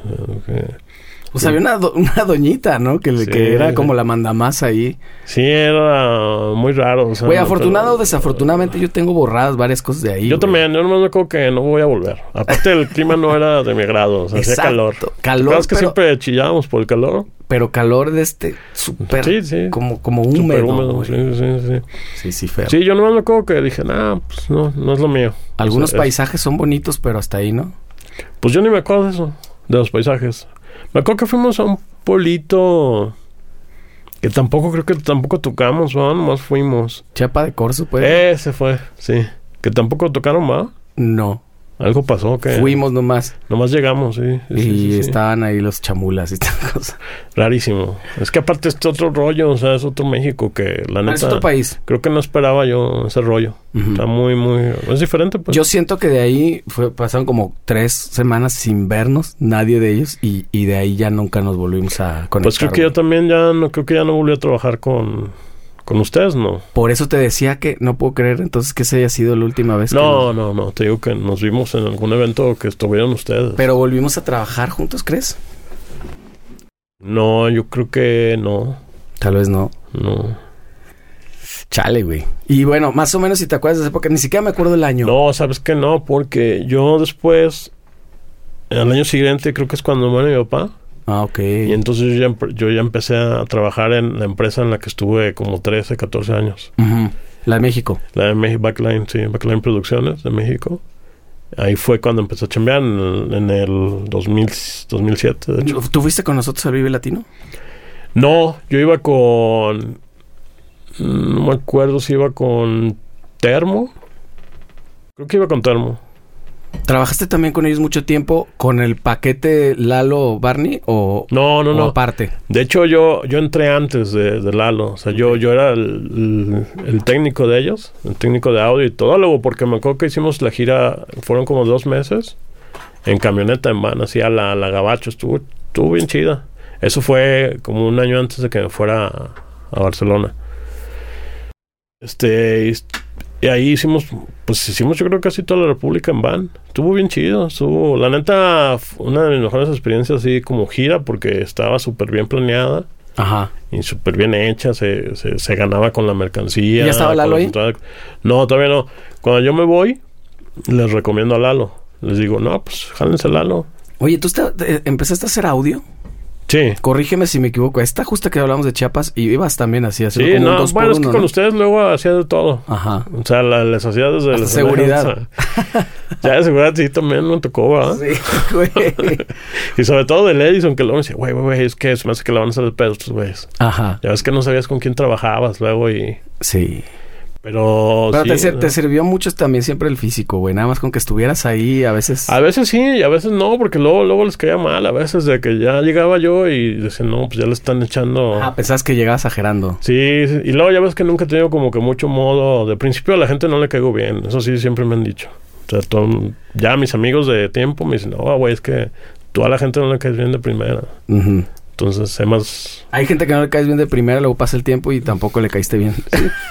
Speaker 1: O sea, había una, do- una doñita, ¿no? Que,
Speaker 2: Sí.
Speaker 1: que era como la mandamás ahí.
Speaker 2: Sí, era muy raro. o sea,
Speaker 1: Güey, afortunado o
Speaker 2: pero-
Speaker 1: desafortunadamente yo tengo borradas varias cosas de ahí.
Speaker 2: Yo
Speaker 1: güey.
Speaker 2: también, yo nomás me acuerdo que no voy a volver. Aparte, el clima no era de mi agrado, o sea, hacía
Speaker 1: Exacto.
Speaker 2: calor.
Speaker 1: Calor,
Speaker 2: ¿Sabes que
Speaker 1: pero-
Speaker 2: siempre chillábamos por el calor?
Speaker 1: Pero calor de este súper...
Speaker 2: Sí, sí.
Speaker 1: Como, como húmedo,
Speaker 2: húmedo, sí, sí, sí.
Speaker 1: Sí, sí, feo.
Speaker 2: Sí, yo nomás me acuerdo que dije, nah, pues no, no es lo mío.
Speaker 1: Algunos
Speaker 2: O sea, es-
Speaker 1: paisajes son bonitos, pero hasta ahí, ¿no?
Speaker 2: Pues yo ni me acuerdo de eso, de los paisajes. Me acuerdo que fuimos a un pueblito que tampoco creo que tampoco tocamos, ¿no? Nomás fuimos.
Speaker 1: Chapa de Corzo, pues.
Speaker 2: Ese fue, sí. Que tampoco tocaron, ¿va?
Speaker 1: No.
Speaker 2: Algo pasó que...
Speaker 1: Fuimos nomás.
Speaker 2: Nomás llegamos, sí. sí,
Speaker 1: y
Speaker 2: sí,
Speaker 1: estaban ahí los chamulas y tal cosa.
Speaker 2: Rarísimo. Es que aparte es otro rollo, o sea, es otro México que la
Speaker 1: Ah, es
Speaker 2: neta...
Speaker 1: otro país.
Speaker 2: Creo que no esperaba yo ese rollo. Está muy, muy... Es diferente, pues.
Speaker 1: Yo siento que de ahí fue, pasaron como tres semanas sin vernos, nadie de ellos, y, y de ahí ya nunca nos volvimos a conectar.
Speaker 2: Pues creo que yo también ya no... Creo que ya no volví a trabajar con... Con ustedes, ¿no?
Speaker 1: Por eso te decía que no puedo creer entonces que esa haya sido la última vez
Speaker 2: No, no, no. Te digo que nos vimos en algún evento que estuvieron ustedes.
Speaker 1: Pero volvimos a trabajar juntos, ¿crees?
Speaker 2: No, yo creo que no.
Speaker 1: Tal vez no.
Speaker 2: No.
Speaker 1: Chale, güey. Y bueno, más o menos si te acuerdas de esa época, ni siquiera me acuerdo del año.
Speaker 2: No, sabes que no, porque yo después, al año siguiente, creo que es cuando muere mi papá.
Speaker 1: Ah, ok.
Speaker 2: Y entonces yo ya, yo ya empecé a trabajar en la empresa en la que estuve como 13, 14 años.
Speaker 1: La de México.
Speaker 2: La de México, Backline, sí, Backline Producciones de México. Ahí fue cuando empecé a chambear en el, en el 2000, 2007, de hecho.
Speaker 1: ¿Tú fuiste con nosotros al Vive Latino?
Speaker 2: No, yo iba con. No me acuerdo si iba con Termo. Creo que iba con Termo.
Speaker 1: ¿Trabajaste también con ellos mucho tiempo con el paquete Lalo Barney o,
Speaker 2: No, no,
Speaker 1: o
Speaker 2: no.
Speaker 1: aparte?
Speaker 2: De hecho, yo, yo entré antes de, de Lalo. O sea, yo, yo era el, el- el técnico de ellos, el técnico de audio y todo. Luego, porque me acuerdo que hicimos la gira, fueron como dos meses, en camioneta, en van, así a la, la Gabacho. Estuvo, estuvo bien chida. Eso fue como un año antes de que me fuera a, a Barcelona. Este, y, ahí hicimos, pues hicimos yo creo casi toda la República en van. Estuvo bien chido, estuvo, la neta, una de mis mejores experiencias así como gira porque estaba súper bien planeada
Speaker 1: Ajá.
Speaker 2: y súper bien hecha, se, se, se ganaba con la mercancía.
Speaker 1: ¿Ya estaba Lalo ahí?
Speaker 2: No, todavía no. Cuando yo me voy, les recomiendo a Lalo. Les digo, no, pues jálense a Lalo.
Speaker 1: Oye, ¿tú está- eh, empezaste a hacer audio?
Speaker 2: Sí.
Speaker 1: Corrígeme si me equivoco. Esta justa que hablamos de Chiapas y ibas también así, haciendo
Speaker 2: Sí,
Speaker 1: como un
Speaker 2: no,
Speaker 1: dos
Speaker 2: bueno,
Speaker 1: por
Speaker 2: es que con
Speaker 1: ¿no?
Speaker 2: ustedes luego hacía de todo.
Speaker 1: Ajá.
Speaker 2: O sea, la- les hacía desde
Speaker 1: Hasta
Speaker 2: la
Speaker 1: seguridad.
Speaker 2: ya de seguridad sí también me tocó, ¿verdad?
Speaker 1: Sí, güey.
Speaker 2: Y sobre todo del Edison, que luego me decía, güey, güey, güey, es que se me hace que la van a hacer de pedo estos güeyes.
Speaker 1: Ajá.
Speaker 2: Ya ves que no sabías con quién trabajabas luego y...
Speaker 1: Sí.
Speaker 2: Pero...
Speaker 1: Pero
Speaker 2: sí,
Speaker 1: te, sir-
Speaker 2: ¿no?
Speaker 1: te sirvió mucho también siempre el físico, güey. Nada más con que estuvieras ahí, a veces...
Speaker 2: A veces sí y a veces no, porque luego, luego les caía mal. A veces de que ya llegaba yo y decían, no, pues ya le están echando...
Speaker 1: Ah, pensabas que llegabas ajerando.
Speaker 2: Sí, sí, y luego ya ves que nunca he tenido como que mucho modo. De principio a la gente no le caigo bien. Eso sí, siempre me han dicho. O sea, todo- ya mis amigos de tiempo me dicen, no, güey, es que tú a la gente no le caes bien de primera.
Speaker 1: Ujú.
Speaker 2: Entonces, sé más...
Speaker 1: Hay gente que no le caes bien de primera, luego pasa el tiempo y tampoco le caíste bien.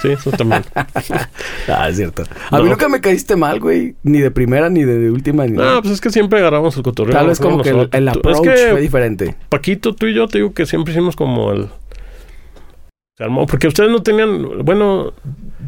Speaker 2: Sí, eso también.
Speaker 1: ah, es cierto. A mí
Speaker 2: No.
Speaker 1: nunca me caíste mal, güey. Ni de primera, ni de, de última, ni
Speaker 2: no,
Speaker 1: nada.
Speaker 2: pues es que siempre agarramos el cotorreo.
Speaker 1: Tal vez como que el, el approach
Speaker 2: es que
Speaker 1: fue diferente.
Speaker 2: Paquito, tú y yo te digo que siempre hicimos como el... Se armó, porque ustedes no tenían... Bueno,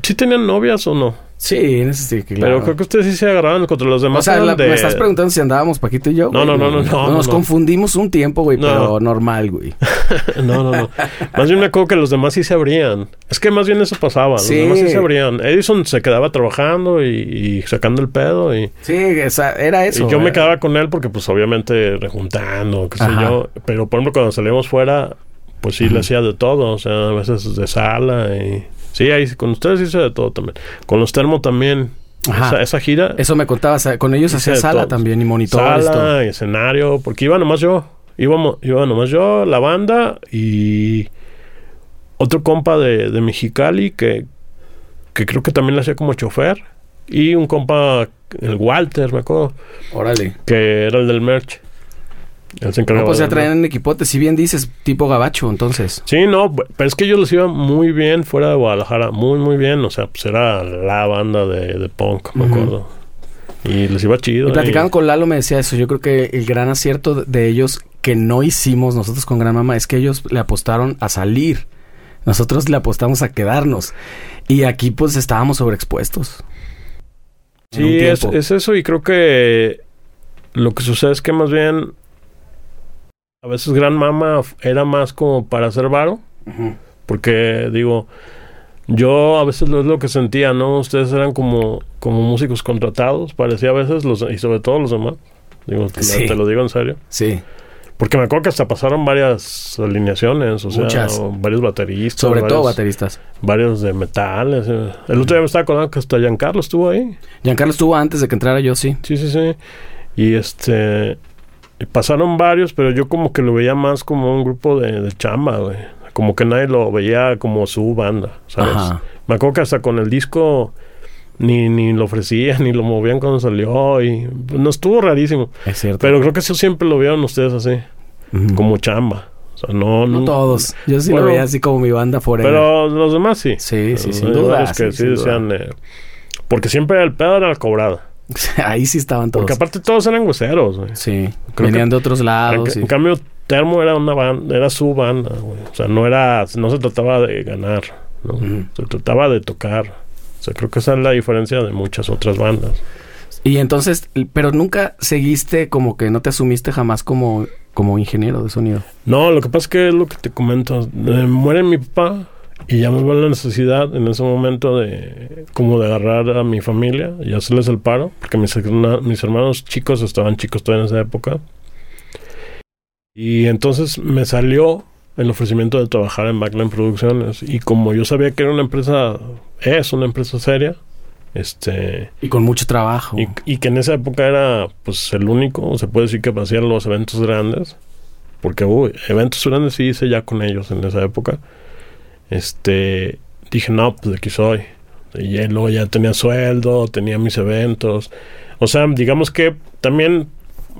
Speaker 2: ¿sí tenían novias o no?
Speaker 1: Sí, en ese sí, que
Speaker 2: Pero
Speaker 1: claro.
Speaker 2: creo que ustedes sí se agarraban contra los demás.
Speaker 1: O sea,
Speaker 2: eran
Speaker 1: la-
Speaker 2: de-
Speaker 1: me estás preguntando si andábamos Paquito y yo.
Speaker 2: No, no, no, no, no,
Speaker 1: Nos
Speaker 2: no.
Speaker 1: confundimos un tiempo, güey,
Speaker 2: No.
Speaker 1: pero normal, güey.
Speaker 2: No, no, no. Más bien me acuerdo que los demás sí se abrían. Es que más bien eso pasaba. Los
Speaker 1: Sí.
Speaker 2: demás sí se abrían. Edison se quedaba trabajando y, y sacando el pedo. Y,
Speaker 1: Sí, esa- era eso.
Speaker 2: y yo me quedaba con él porque, pues, obviamente, rejuntando, qué sé
Speaker 1: Ajá.
Speaker 2: yo. Pero, por ejemplo, cuando salíamos fuera, pues sí le hacía de todo. O sea, a veces de sala y... Sí, ahí con ustedes hice de todo también. Con los termo también.
Speaker 1: Ajá.
Speaker 2: Esa, esa gira...
Speaker 1: Eso me contabas. eh, Con ellos hacía sala
Speaker 2: todo.
Speaker 1: también y monitores. todo.
Speaker 2: sala y escenario, porque iba nomás yo. Íbamos, iba nomás yo, la banda y otro compa de, de Mexicali que, que creo que también le hacía como chofer. Y un compa, el Walter, me acuerdo,
Speaker 1: Órale.
Speaker 2: que era el del merch. Él se
Speaker 1: No, pues ya traían equipote, si bien dices, tipo gabacho, entonces.
Speaker 2: Sí, no, pero es que ellos les iba muy bien fuera de Guadalajara, muy, muy bien. O sea, pues era la banda de, de punk, me acuerdo. Y les iba chido.
Speaker 1: Y platicando
Speaker 2: y-
Speaker 1: con Lalo me decía eso. Yo creo que el gran acierto de- ellos que no hicimos nosotros con Gran Mama es que ellos le apostaron a salir. Nosotros le apostamos a quedarnos. Y aquí pues estábamos sobreexpuestos. En
Speaker 2: Sí, es, es eso y creo que lo que sucede es que más bien a veces Gran Mama era más como para hacer varo, porque digo, yo a veces lo es lo que sentía, ¿no? Ustedes eran como, como músicos contratados, parecía a veces, los, y sobre todo los demás. Digo, te-
Speaker 1: Sí.
Speaker 2: te lo digo en serio.
Speaker 1: Sí.
Speaker 2: Porque me acuerdo que hasta pasaron varias alineaciones, o sea, o varios bateristas.
Speaker 1: Sobre todo bateristas.
Speaker 2: Varios de metales. El otro día me estaba acordando que hasta Giancarlo estuvo ahí.
Speaker 1: Giancarlo estuvo antes de que entrara yo, sí.
Speaker 2: Sí, sí, sí. Y este. Pasaron varios, pero yo como que lo veía más como un grupo de, de chamba, güey. Como que nadie lo veía como su banda, ¿sabes?
Speaker 1: Ajá.
Speaker 2: Me acuerdo que hasta con el disco ni, ni lo ofrecían, ni lo movían cuando salió. Y pues, no estuvo rarísimo.
Speaker 1: Es cierto.
Speaker 2: Pero creo que eso siempre lo vieron ustedes así, como chamba. O sea, no.
Speaker 1: No
Speaker 2: no-
Speaker 1: todos. Yo sí
Speaker 2: Bueno,
Speaker 1: lo veía así como mi banda forever.
Speaker 2: Pero los demás sí.
Speaker 1: Sí, sí, sin duda.
Speaker 2: que
Speaker 1: sí,
Speaker 2: decían. eh, porque siempre el pedo era la cobrada.
Speaker 1: Ahí sí estaban todos.
Speaker 2: Porque aparte todos eran hueseros, güey.
Speaker 1: Sí.
Speaker 2: Creo
Speaker 1: Venían
Speaker 2: que-
Speaker 1: de otros lados.
Speaker 2: en
Speaker 1: y-
Speaker 2: cambio, Termo era una banda, era su banda, güey. O sea, no era, no se trataba de ganar, ¿no? Se trataba de tocar. O sea, creo que esa es la diferencia de muchas otras bandas.
Speaker 1: Y entonces, pero nunca seguiste como que no te asumiste jamás como, como ingeniero de sonido.
Speaker 2: No, lo que pasa es que es lo que te comento. Eh, muere mi papá y ya me va la necesidad en ese momento de como de agarrar a mi familia y hacerles el paro, porque mis, hermanos chicos estaban chicos todavía en esa época. Y entonces me salió el ofrecimiento de trabajar en Backline Producciones y como yo sabía que era una empresa, es una empresa seria, este
Speaker 1: Y con mucho trabajo.
Speaker 2: y, y que en esa época era pues el único, se puede decir que hacían los eventos grandes, porque uy, eventos grandes sí hice ya con ellos en esa época. Este, dije, no, pues de aquí soy. Y ya- luego ya tenía sueldo, tenía mis eventos. O sea, digamos que también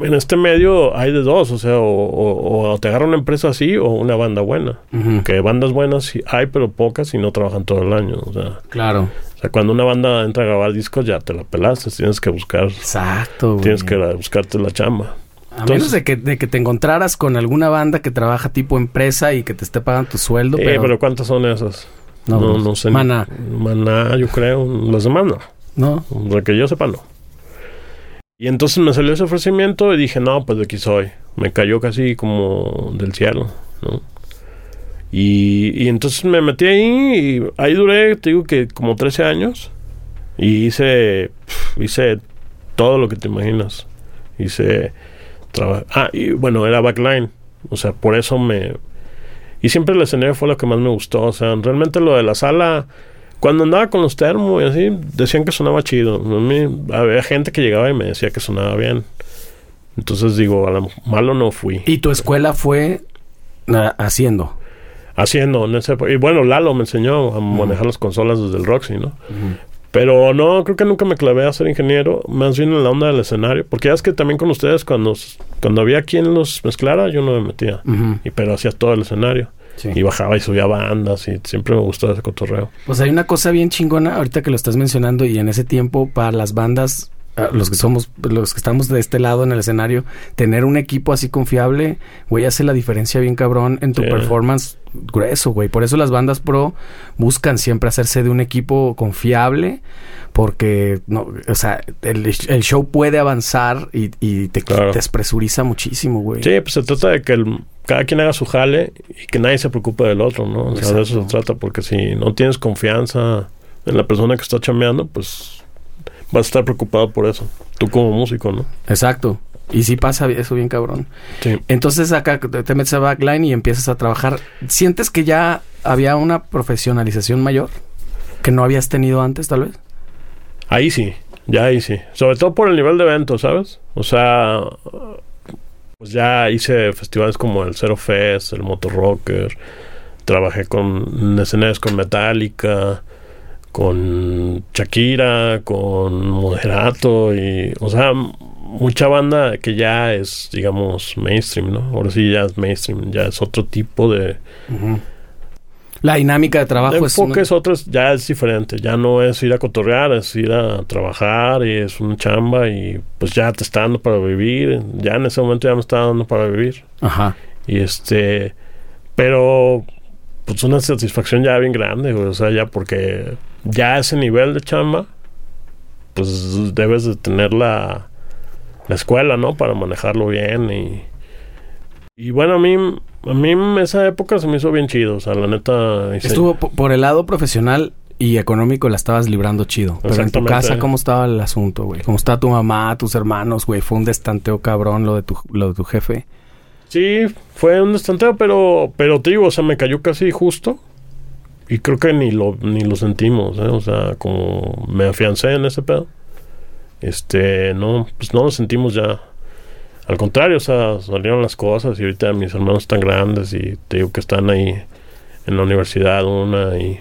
Speaker 2: en este medio hay de dos, o sea, o, o- o te agarra una empresa así o una banda buena. Que bandas buenas hay, pero pocas y no trabajan todo el año. O sea,
Speaker 1: Claro.
Speaker 2: o sea, cuando una banda entra a grabar discos ya te la pelaste, tienes que buscar
Speaker 1: Exacto. güey.
Speaker 2: Tienes que la- buscarte la chamba.
Speaker 1: A menos de que, de que te encontraras con alguna banda que trabaja tipo empresa y que te esté pagando tu sueldo,
Speaker 2: Eh,
Speaker 1: pero,
Speaker 2: pero, ¿cuántas son esas?
Speaker 1: no,
Speaker 2: no,
Speaker 1: pues,
Speaker 2: no sé.
Speaker 1: Maná,
Speaker 2: Maná, yo creo. Las demás no.
Speaker 1: ¿no?
Speaker 2: O sea, que yo sepa, no. Y entonces me salió ese ofrecimiento y dije, no, pues de aquí soy. Me cayó casi como del cielo, ¿no? Y, y entonces me metí ahí y ahí duré, te digo que como 13 años. Y hice, hice todo lo que te imaginas. Hice Ah, y bueno, era backline. O sea, por eso me... Y siempre el escenario fue lo que más me gustó. O sea, realmente lo de la sala... Cuando andaba con los termos y así, decían que sonaba chido. A mí, había gente que llegaba y me decía que sonaba bien. Entonces digo, a lo malo no fui.
Speaker 1: Y tu escuela fue haciendo.
Speaker 2: Haciendo en ese... Y bueno, Lalo me enseñó a manejar las consolas desde el Roxy, ¿no? Pero no, creo que nunca me clavé a ser ingeniero, más bien en la onda del escenario, porque ya es que también con ustedes cuando, cuando había quien los mezclara, yo no me metía, y pero hacía todo el escenario,
Speaker 1: Sí.
Speaker 2: y bajaba y subía bandas, y siempre me gustó ese cotorreo.
Speaker 1: Pues hay una cosa bien chingona ahorita que lo estás mencionando y en ese tiempo para las bandas, los que somos, los que estamos de este lado en el escenario, tener un equipo así confiable, güey, hace la diferencia bien cabrón en tu performance grueso, güey. Por eso las bandas pro buscan siempre hacerse de un equipo confiable porque, no, o sea, el, el show puede avanzar y, y te,
Speaker 2: Claro.
Speaker 1: te despresuriza muchísimo, güey.
Speaker 2: Sí, pues se trata de que el- cada quien haga su jale y que nadie se preocupe del otro, ¿no? O sea, de eso se trata, porque si no tienes confianza en la persona que está chambeando, pues vas a estar preocupado por eso, tú como músico, ¿no?
Speaker 1: Exacto. Y sí pasa eso bien cabrón.
Speaker 2: Sí.
Speaker 1: Entonces acá te te metes a backline y empiezas a trabajar. ¿Sientes que ya había una profesionalización mayor? Que no habías tenido antes, tal vez.
Speaker 2: Ahí sí, ya ahí sí. Sobre todo por el nivel de eventos, ¿sabes? O sea, pues ya hice festivales como el Zero Fest, el Motor Rocker. Trabajé con escenarios con Metallica, con Shakira, con Moderato y, o sea, mucha banda que ya es, digamos, mainstream, ¿no? Ahora sí ya es mainstream, ya es otro tipo de...
Speaker 1: La dinámica de trabajo
Speaker 2: de
Speaker 1: es...
Speaker 2: es otro, ya es diferente, ya no es ir a cotorrear, es ir a trabajar y es una chamba y pues ya te está dando para vivir, ya en ese momento ya me está dando para vivir.
Speaker 1: Ajá.
Speaker 2: Y este, pero pues una satisfacción ya bien grande, o sea, ya porque ya ese nivel de chamba, pues debes de tener la, la escuela, ¿no? Para manejarlo bien y... Y bueno, a mí, a mí esa época se me hizo bien chido, o sea, la neta... hice-
Speaker 1: Estuvo po- por el lado profesional y económico la estabas librando chido. Pero en tu casa, ¿cómo estaba el asunto, güey? ¿Cómo está tu mamá, tus hermanos, güey? Fue un destanteo cabrón lo de tu, lo de tu jefe.
Speaker 2: Sí, fue un estanteo, pero, pero te digo, o sea, me cayó casi justo. Y creo que ni lo, ni lo sentimos, ¿eh? O sea, como me afiancé en ese pedo. Este, no, pues no lo sentimos ya. Al contrario, o sea, salieron las cosas y ahorita mis hermanos están grandes y te digo que están ahí en la universidad una y...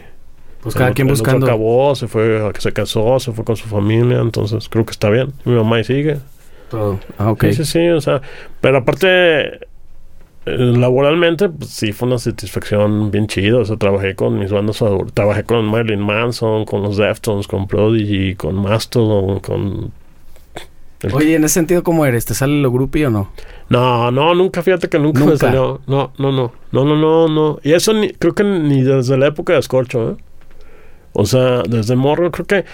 Speaker 1: Pues cada quien
Speaker 2: el
Speaker 1: buscando.
Speaker 2: acabó, se fue, se casó, se fue con su familia, entonces creo que está bien. Mi mamá ahí sigue.
Speaker 1: Todo. Ah, ok.
Speaker 2: Sí, sí, sí, o sea, pero aparte, laboralmente, pues sí fue una satisfacción bien chida. O sea, trabajé con mis bandas favoritas, trabajé con Marilyn Manson, con los Deftones, con Prodigy, con Mastodon, con... el-
Speaker 1: Oye, en ese sentido, ¿cómo eres? ¿Te sale lo groupie o no?
Speaker 2: No, no, nunca, fíjate que nunca, me
Speaker 1: Nunca.
Speaker 2: salió. No, no, no, no, no, no, no. Y eso ni, creo que ni desde la época de Scorcho, ¿eh? O sea, desde morro, creo que...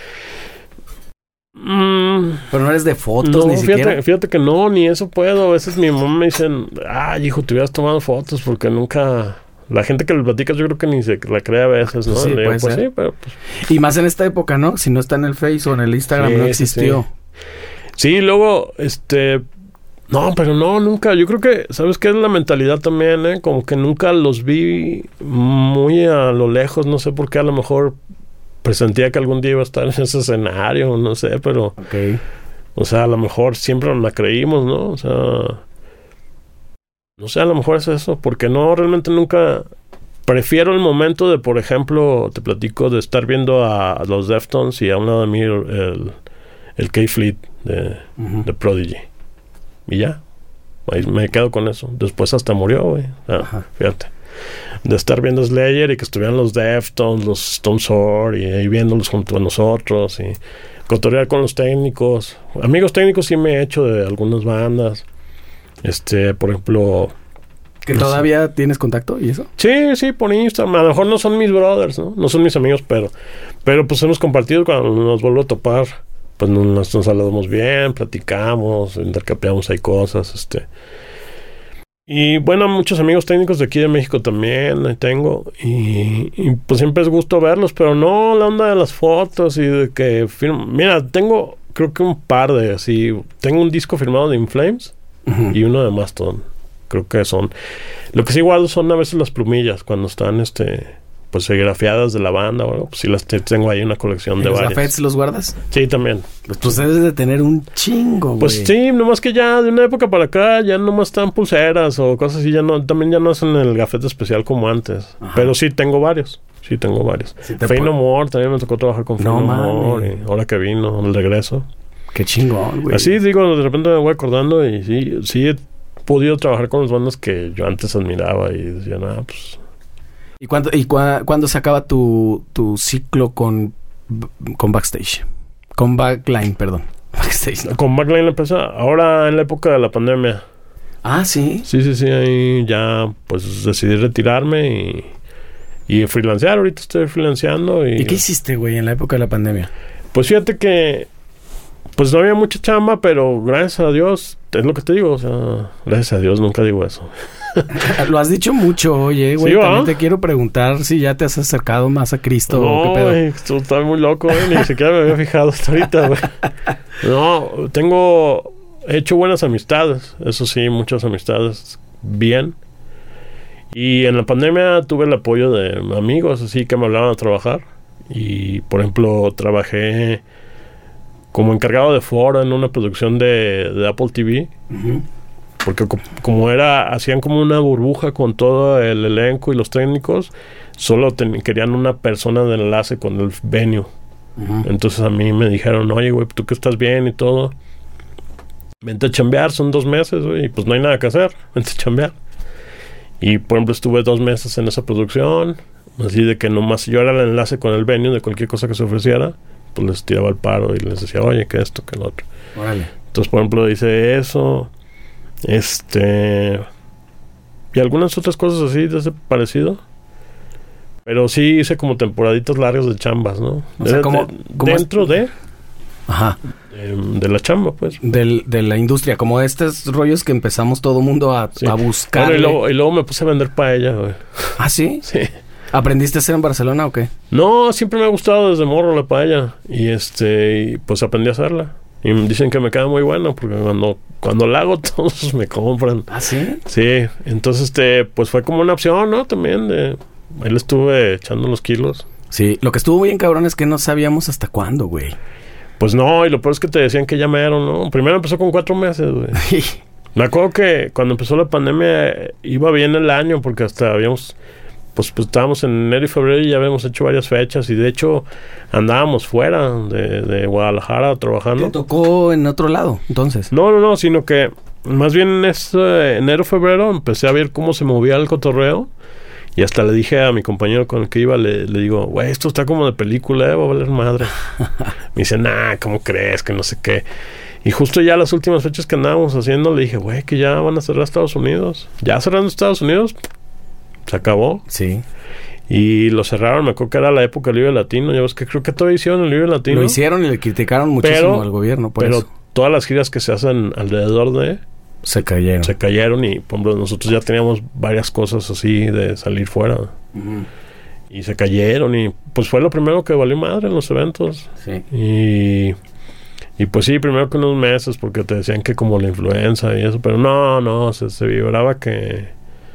Speaker 2: Mm,
Speaker 1: Pero no eres de fotos
Speaker 2: no,
Speaker 1: ni
Speaker 2: fíjate,
Speaker 1: siquiera.
Speaker 2: fíjate que no, ni eso puedo. A veces mi mamá me dicen, ay, hijo, te hubieras tomado fotos porque nunca. La gente que le platicas, yo creo que ni se la cree a veces, ¿no?
Speaker 1: Sí,
Speaker 2: Le digo,
Speaker 1: puede
Speaker 2: pues
Speaker 1: ser.
Speaker 2: sí, pero pues.
Speaker 1: Y más en esta época, ¿no? Si no está en el Face o en el Instagram,
Speaker 2: Sí,
Speaker 1: no
Speaker 2: sí,
Speaker 1: existió.
Speaker 2: Sí, luego, este. No, pero no, nunca. Yo creo que, ¿sabes qué es la mentalidad también, eh? Como que nunca los vi muy a lo lejos. No sé por qué, a lo mejor presentía que algún día iba a estar en ese escenario, no sé, pero.
Speaker 1: Ok.
Speaker 2: O sea, a lo mejor siempre nos la creímos, ¿no? O sea, no sé, a lo mejor es eso, porque no, realmente nunca... Prefiero el momento de, por ejemplo, te platico de estar viendo a, a los Deftones y a un lado de mí el, el, K-Fleet de, de Prodigy. Y ya, me quedo con eso. Después hasta murió, güey. Ah,
Speaker 1: Ajá.
Speaker 2: fíjate. De estar viendo Slayer y que estuvieran los Deftones, los Stone Sword y viéndolos junto a nosotros y cotorrear con los técnicos. Amigos técnicos sí me he hecho de algunas bandas. Este, por ejemplo,
Speaker 1: ¿Que
Speaker 2: No sé.
Speaker 1: todavía tienes contacto y eso?
Speaker 2: sí, sí, por Instagram. A lo mejor no son mis brothers, ¿no? No son mis amigos, pero, pero pues hemos compartido cuando nos vuelvo a topar. Pues nos, nos, nos saludamos bien, platicamos, intercambiamos ahí cosas, este. Y bueno, muchos amigos técnicos de aquí de México también tengo. Y, y, pues siempre es gusto verlos, pero no la onda de las fotos y de que firm- Mira, tengo creo que un par de así. Tengo un disco firmado de Inflames
Speaker 1: Ujú.
Speaker 2: y uno de Mastodon. Creo que son. Lo que sí guardo son a veces las plumillas cuando están este pues serigrafiadas de la banda o algo. Pues sí las te- tengo ahí una colección de
Speaker 1: ¿Los
Speaker 2: varias.
Speaker 1: gafetes los guardas?
Speaker 2: Sí, también.
Speaker 1: Pues tú debes de tener un chingo, güey.
Speaker 2: Pues sí, nomás que ya de una época para acá ya nomás están pulseras o cosas así, ya no, también ya no hacen el gafete especial como antes.
Speaker 1: Ajá.
Speaker 2: Pero sí tengo varios, sí tengo varios.
Speaker 1: Sí te
Speaker 2: Fey No More, también me tocó trabajar con Fey
Speaker 1: No
Speaker 2: No, More, y ahora que vino, el regreso.
Speaker 1: Qué chingón, güey.
Speaker 2: Así digo, de repente me voy acordando y sí, sí he podido trabajar con las bandas que yo antes admiraba y decía, nada, pues...
Speaker 1: ¿Y cuándo, y cua- cuándo se acaba tu, tu ciclo con, con backstage? Con backline, perdón. Backstage, ¿no?
Speaker 2: Con Backline empezó ahora en la época de la pandemia.
Speaker 1: Ah, sí.
Speaker 2: Sí, sí, sí, ahí ya pues decidí retirarme y, y freelancear. Ahorita estoy freelanceando y...
Speaker 1: ¿Y qué hiciste, güey, en la época de la pandemia?
Speaker 2: Pues fíjate que pues no había mucha chamba, pero gracias a Dios, es lo que te digo, o sea, gracias a Dios nunca digo eso.
Speaker 1: Lo has dicho mucho, oye, güey. También te quiero preguntar si ya te has acercado más a Cristo.
Speaker 2: No, muy loco, güey, ni siquiera me había fijado hasta ahorita, güey. No, tengo he hecho buenas amistades, eso sí, muchas amistades bien. Y en la pandemia tuve el apoyo de amigos así que me hablaban a trabajar y por ejemplo, trabajé como encargado de foro en una producción de, de Apple TV. Porque co- como era hacían como una burbuja con todo el elenco y los técnicos solo ten- querían una persona de enlace con el venue
Speaker 1: Ujú.
Speaker 2: entonces a mí me dijeron oye güey tú que estás bien y todo vente a chambear, son dos meses, güey, y pues no hay nada que hacer, vente a chambear. Y por ejemplo estuve dos meses en esa producción, así de que nomás yo era el enlace con el venue de cualquier cosa que se ofreciera, pues les tiraba el paro y les decía, oye, que esto, que lo otro.
Speaker 1: Órale.
Speaker 2: Entonces, por ejemplo, hice eso, este, y algunas otras cosas así de ese parecido. Pero sí hice como temporaditas largas de chambas, ¿no?
Speaker 1: O sea,
Speaker 2: De-
Speaker 1: ¿cómo-
Speaker 2: de-
Speaker 1: cómo es-
Speaker 2: dentro de,
Speaker 1: Ajá.
Speaker 2: em, de la chamba, pues.
Speaker 1: Del, de la industria, como estos rollos que empezamos todo mundo a,
Speaker 2: Sí.
Speaker 1: a buscar.
Speaker 2: Bueno, y, luego, y luego me puse a vender paella, güey.
Speaker 1: ¿Ah, sí?
Speaker 2: Sí.
Speaker 1: ¿Aprendiste a hacer en Barcelona o qué?
Speaker 2: No, siempre me ha gustado desde morro la paella. Y este, y pues aprendí a hacerla. Y dicen que me queda muy buena porque cuando, cuando la hago todos me compran.
Speaker 1: ¿Ah, sí?
Speaker 2: Sí, entonces este, pues fue como una opción, ¿no? También de... Ahí le estuve echando los kilos.
Speaker 1: Sí. Lo que estuvo bien cabrón es que no sabíamos hasta cuándo, güey.
Speaker 2: Pues no, y lo peor es que te decían que ya me dieron, ¿no? Primero empezó con cuatro meses, güey. Me acuerdo que cuando empezó la pandemia eh, iba bien el año porque hasta habíamos, pues, pues estábamos en enero y febrero y ya habíamos hecho varias fechas y de hecho andábamos fuera de, de Guadalajara
Speaker 1: ¿Te
Speaker 2: trabajando.
Speaker 1: tocó en otro lado, entonces?
Speaker 2: No, no, no, sino que más bien en ese enero, febrero empecé a ver cómo se movía el cotorreo y hasta le dije a mi compañero con el que iba, le, le digo, güey, esto está como de película, eh, va a valer madre. Me dice, nah, ¿cómo crees? Que no sé qué. Y justo ya las últimas fechas que andábamos haciendo, le dije, güey, que ya van a cerrar Estados Unidos. Ya cerrando Estados Unidos, se acabó.
Speaker 1: Sí.
Speaker 2: Y lo cerraron, me acuerdo que era la época del Vive Latino. Ya ves que creo que todavía hicieron el Vive Latino.
Speaker 1: Lo hicieron y le criticaron muchísimo
Speaker 2: Pero-
Speaker 1: al gobierno por
Speaker 2: pero
Speaker 1: eso.
Speaker 2: todas las giras que se hacen alrededor de
Speaker 1: Se cayeron.
Speaker 2: se cayeron y por ejemplo nosotros ya teníamos varias cosas así de salir fuera y se cayeron y pues fue lo primero que valió madre en los eventos
Speaker 1: Sí.
Speaker 2: y y pues sí primero que unos meses porque te decían que como la influenza y eso pero no no se, se vibraba que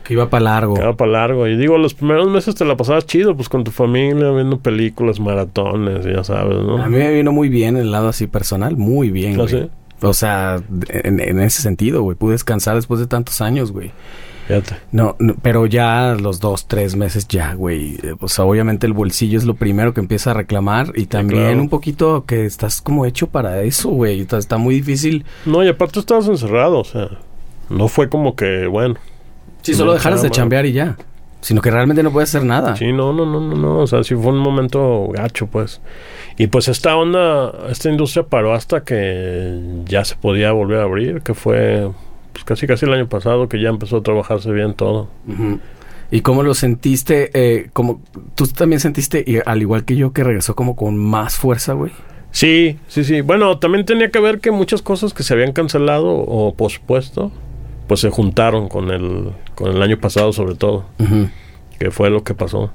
Speaker 1: Que iba para largo.
Speaker 2: quedaba para largo y digo los primeros meses te la pasabas chido pues con tu familia viendo películas maratones ya sabes no
Speaker 1: A mí me vino muy bien el lado así personal, muy bien,
Speaker 2: ¿Ah,
Speaker 1: güey.
Speaker 2: sí?
Speaker 1: O sea, en, en ese sentido, güey. Pude descansar después de tantos años, güey.
Speaker 2: fíjate
Speaker 1: No, no, pero ya los dos, tres meses ya, güey. Eh, O sea, obviamente el bolsillo es lo primero que empieza a reclamar y también
Speaker 2: claro.
Speaker 1: un poquito que estás como hecho para eso, güey. Está, está muy difícil.
Speaker 2: no y aparte estabas encerrado o sea no fue como que bueno
Speaker 1: Si solo dejaras de chambear y ya. Sino que realmente no puedes hacer nada.
Speaker 2: Sí, no, no, no, no, no. O sea, sí fue un momento gacho, pues. Y pues esta onda, esta industria paró hasta que ya se podía volver a abrir, que fue pues casi casi el año pasado que ya empezó a trabajarse bien todo.
Speaker 1: ¿Y cómo lo sentiste? Eh, como tú también sentiste, y al igual que yo, que regresó como con más fuerza, güey.
Speaker 2: Sí, sí, sí. Bueno, también tenía que ver que muchas cosas que se habían cancelado o pospuesto, pues se juntaron con el, con el año pasado sobre todo, que fue lo que pasó.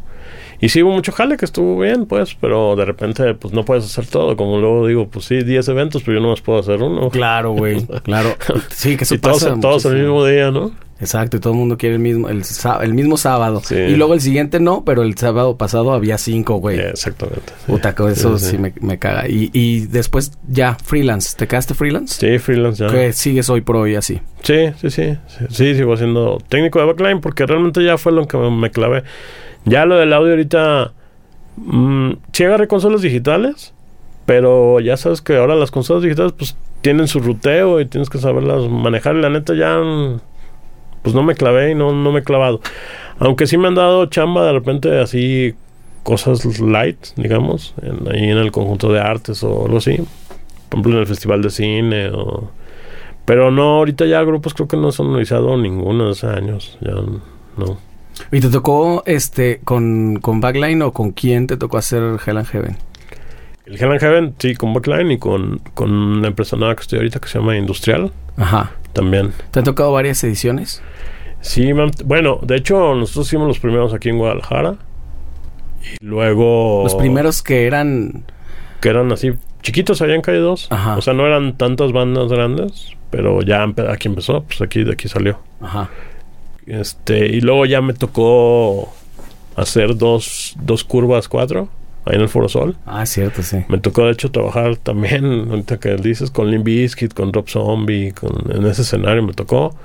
Speaker 2: Y sí hubo mucho jale que estuvo bien, pues, pero de repente, pues no puedes hacer todo. Como luego digo, pues sí, 10 eventos, pero yo no más puedo hacer uno.
Speaker 1: Claro, güey. Claro. Sí, que eso
Speaker 2: y todos,
Speaker 1: pasa
Speaker 2: todos el mismo día, ¿no?
Speaker 1: Exacto, y todo el mundo quiere el mismo, el, el mismo sábado.
Speaker 2: Sí.
Speaker 1: Y luego el siguiente no, pero el sábado pasado había cinco, güey.
Speaker 2: Exactamente. sí.
Speaker 1: Puta, que eso
Speaker 2: Sí,
Speaker 1: sí,
Speaker 2: sí.
Speaker 1: me, me caga. Y, y después ya, freelance. ¿Te quedaste freelance?
Speaker 2: Sí, freelance ya.
Speaker 1: Que sigues hoy por hoy así.
Speaker 2: Sí, sí, sí, sí. Sí, sigo siendo técnico de backline porque realmente ya fue lo que me, me clavé. Ya lo del audio ahorita... mm, sí agarré consolas digitales, pero ya sabes que ahora las consolas digitales pues tienen su ruteo y tienes que saberlas manejar. Y la neta ya... mm, Pues no me clavé y no, no me he clavado. Aunque sí me han dado chamba de repente así cosas light, digamos, en- ahí en el conjunto de artes o algo así. Por ejemplo, en el festival de cine o... Pero no, ahorita ya grupos creo que no he sonorizado ninguno de hace años. Ya no.
Speaker 1: ¿Y te tocó este con, con Backline o con quién te tocó hacer Hell and Heaven?
Speaker 2: El Hell and Heaven, sí, con Backline y con, con la empresa nueva que estoy ahorita que se llama Industrial
Speaker 1: Ajá.
Speaker 2: también.
Speaker 1: ¿Te han tocado varias ediciones?
Speaker 2: Sí, bueno, de hecho nosotros hicimos los primeros aquí en Guadalajara. Y luego...
Speaker 1: Los primeros que eran...
Speaker 2: Que eran así chiquitos habían caído dos.
Speaker 1: Ajá.
Speaker 2: O sea, no eran tantas bandas grandes, pero ya aquí empezó, pues aquí de aquí salió.
Speaker 1: Ajá.
Speaker 2: Este, y luego ya me tocó hacer dos, dos curvas cuatro ahí en el Foro Sol.
Speaker 1: Ah, cierto, sí.
Speaker 2: Me tocó de hecho trabajar también, ahorita que dices, con Limp Bizkit, con Rob Zombie, con, en ese escenario me tocó.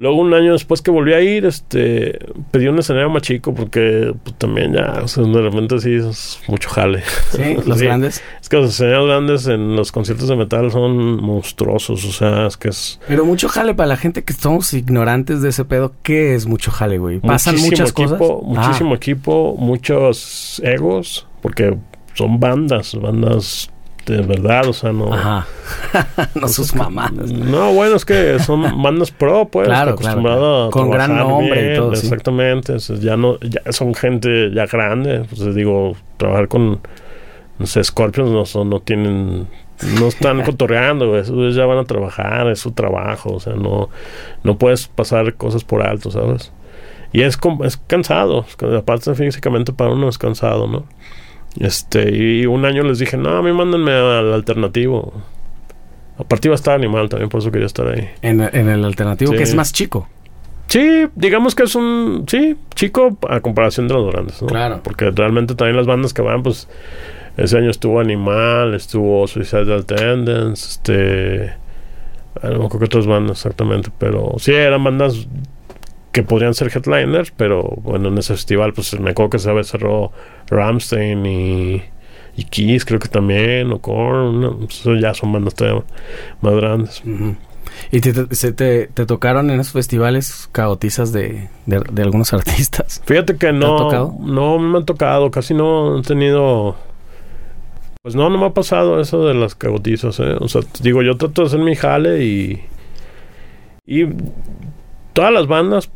Speaker 2: Luego un año después que volví a ir, este, pedí un escenario más chico porque pues, también ya, o sea, de repente sí es mucho jale.
Speaker 1: Sí, los
Speaker 2: Sí.
Speaker 1: grandes.
Speaker 2: Es que los escenarios grandes en los conciertos de metal son monstruosos, o sea, es que es
Speaker 1: Pero mucho jale para la gente que estamos ignorantes de ese pedo. ¿Qué es mucho jale, güey? Pasan
Speaker 2: muchísimo
Speaker 1: muchas
Speaker 2: equipo,
Speaker 1: cosas. Ah,
Speaker 2: muchísimo equipo, muchos egos, porque son bandas, bandas de verdad, o sea, no...
Speaker 1: Ajá. no sus mamadas.
Speaker 2: No, bueno, es que son bandas pro, pues,
Speaker 1: Claro,
Speaker 2: acostumbradas
Speaker 1: claro,
Speaker 2: a
Speaker 1: con gran nombre y
Speaker 2: bien,
Speaker 1: todo.
Speaker 2: Exactamente, ya no, ya son gente ya grande, pues digo, trabajar con, no sé, Scorpions no son, no tienen, no están cotorreando, esos ya van a trabajar, es su trabajo, o sea, no, no puedes pasar cosas por alto, ¿sabes? Y es, es cansado, aparte físicamente para uno es cansado, ¿no? Este, y un año les dije, no, a mí mándenme al alternativo. Aparte iba a estar animal también, por eso quería estar ahí.
Speaker 1: En, en el alternativo,
Speaker 2: Sí.
Speaker 1: que es más chico.
Speaker 2: Sí, digamos que es un, sí, chico a comparación de los grandes, ¿no?
Speaker 1: Claro.
Speaker 2: Porque realmente también las bandas que van, pues, ese año estuvo Animal, estuvo Suicidal Tendencies, este, no qué otras bandas exactamente, pero sí, eran bandas que podrían ser headliners, pero bueno, en ese festival, pues me acuerdo que se había cerró Ramstein y, y Kiss, creo que también, o Korn, no, pues, ya son bandas todavía más grandes.
Speaker 1: ¿Y te, te, se te, te tocaron en esos festivales caotizas de, de, de algunos artistas?
Speaker 2: Fíjate que no, no me han tocado, casi no he tenido, pues no, no me ha pasado eso de las cagotizas, ¿eh? O sea, digo, yo trato de hacer mi jale y, y todas las bandas,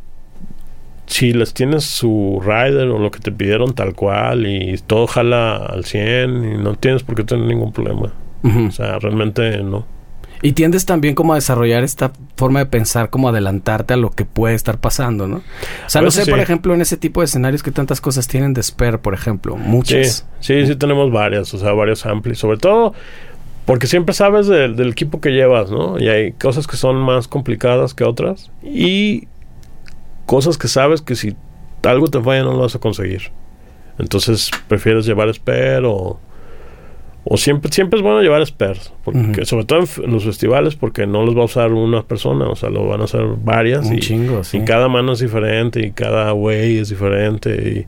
Speaker 2: si les tienes su rider o lo que te pidieron tal cual y todo jala al 100 y no tienes por qué tener ningún problema. O sea, realmente no.
Speaker 1: Y tiendes también como a desarrollar esta forma de pensar, como adelantarte a lo que puede estar pasando, ¿no? O sea, no sé, por
Speaker 2: sí.
Speaker 1: ejemplo, en ese tipo de escenarios que tantas cosas tienen de spare, por ejemplo,
Speaker 2: Sí,
Speaker 1: muchas.
Speaker 2: sí, sí tenemos varias, o sea, varios amplis, sobre todo porque siempre sabes del equipo que llevas, ¿no? Y hay cosas que son más complicadas que otras y cosas que sabes que si algo te falla no lo vas a conseguir. Entonces prefieres llevar spare o, o siempre siempre es bueno llevar spares, porque sobre todo en, en los festivales porque no los va a usar una persona, o sea, lo van a hacer varias
Speaker 1: Un
Speaker 2: y,
Speaker 1: chingo, sí.
Speaker 2: y cada mano es diferente y cada güey es diferente y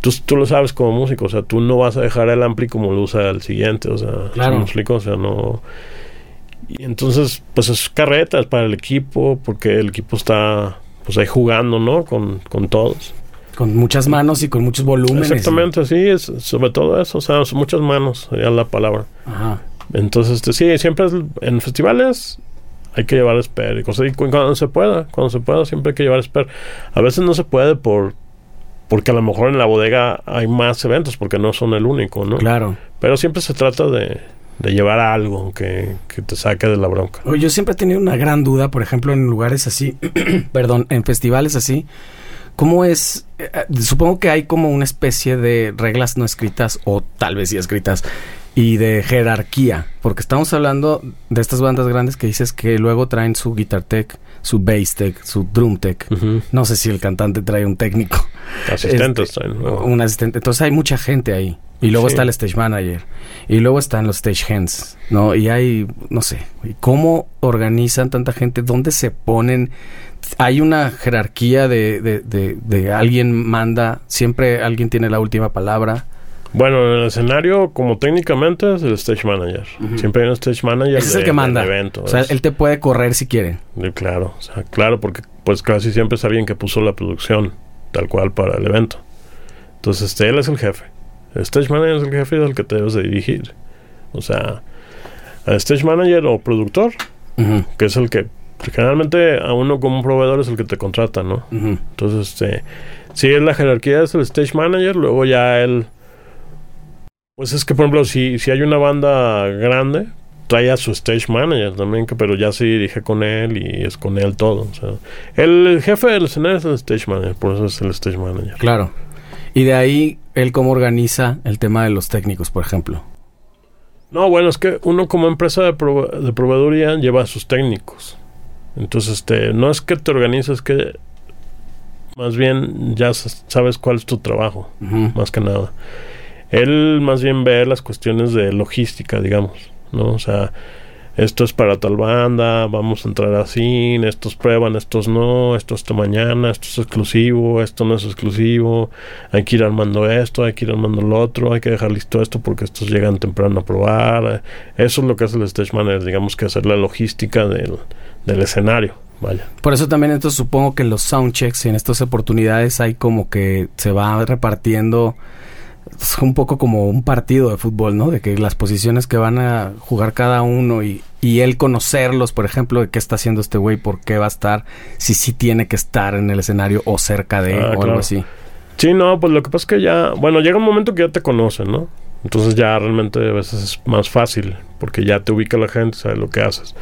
Speaker 2: tú, tú lo sabes como músico, o sea, tú no vas a dejar el ampli como lo usa el siguiente, o sea,
Speaker 1: Claro.
Speaker 2: ¿sí me explico? O sea, no... Y entonces, pues es carreta, es para el equipo, porque el equipo está, pues ahí jugando, ¿no? Con, con todos.
Speaker 1: Con muchas manos y con muchos volúmenes.
Speaker 2: Exactamente, sí, es sobre todo eso, o sea, son muchas manos, sería la palabra.
Speaker 1: Ajá.
Speaker 2: Entonces, este, sí, siempre es- en festivales hay que llevar spare y cuando se pueda, cuando se pueda, siempre hay que llevar spare. A veces no se puede por porque a lo mejor en la bodega hay más eventos, porque no son el único, ¿no?
Speaker 1: Claro.
Speaker 2: Pero siempre se trata de, de llevar algo que, que te saque de la bronca.
Speaker 1: Yo siempre he tenido una gran duda, por ejemplo, en lugares así, perdón, en festivales así. ¿Cómo es? eh, eh, supongo que hay como una especie de reglas no escritas o tal vez sí escritas y de jerarquía, porque estamos hablando de estas bandas grandes que dices que luego traen su guitar tech, su bass tech, su drum tech. No sé si el cantante trae un técnico,
Speaker 2: Asistentes
Speaker 1: Este,
Speaker 2: traen, ¿no?
Speaker 1: un asistente. Entonces hay mucha gente ahí. Y luego
Speaker 2: Sí.
Speaker 1: está el stage manager. Y luego están los stage hands. ¿No? Y hay, no sé, ¿y ¿cómo organizan tanta gente? ¿Dónde se ponen? Hay una jerarquía de, de, de, de alguien manda, siempre alguien tiene la última palabra.
Speaker 2: Bueno, en el escenario, como técnicamente, es el stage manager. Siempre hay un stage manager.
Speaker 1: Ese es el
Speaker 2: de-
Speaker 1: que manda.
Speaker 2: evento.
Speaker 1: O sea,
Speaker 2: es-
Speaker 1: él te puede correr si quiere.
Speaker 2: de- claro, o sea, claro, porque pues casi siempre es alguien que puso la producción tal cual para el evento. Entonces, este, él es el jefe. El stage manager es el jefe y es el que te debes de dirigir. O sea, al stage manager o productor, que es el que generalmente a uno como un proveedor es el que te contrata, ¿no? Entonces, este, si es la jerarquía es el stage manager, luego ya él, pues es que por ejemplo, si, si hay una banda grande, trae a su stage manager también, que, pero ya se dirige con él y es con él todo. O sea, el, el jefe del escenario es el stage manager, por eso es el stage manager.
Speaker 1: Claro. Y de ahí, él cómo organiza el tema de los técnicos, por ejemplo.
Speaker 2: No, bueno, es que uno como empresa de, prove- de proveeduría lleva a sus técnicos. Entonces, este, no es que te organizes, que más bien ya sabes cuál es tu trabajo. Más que nada. Él más bien ve las cuestiones de logística, digamos, ¿no? O sea, esto es para tal banda, vamos a entrar así, estos prueban, estos no, esto hasta mañana, esto es exclusivo, esto no es exclusivo, hay que ir armando esto, hay que ir armando lo otro, hay que dejar listo esto porque estos llegan temprano a probar. Eso es lo que hace el stage manager, digamos que hacer la logística del, del escenario. Vaya.
Speaker 1: Por eso también entonces supongo que en los soundchecks y en estas oportunidades hay como que se va repartiendo es un poco como un partido de fútbol, ¿no? De que las posiciones que van a jugar cada uno y, y él conocerlos, por ejemplo, de qué está haciendo este güey, por qué va a estar, si sí tiene que estar en el escenario o cerca de
Speaker 2: Ah,
Speaker 1: o algo así.
Speaker 2: Sí, no, pues lo que pasa es que ya, bueno, llega un momento que ya te conocen, ¿no? Entonces ya realmente a veces es más fácil, porque ya te ubica la gente, sabe lo que haces.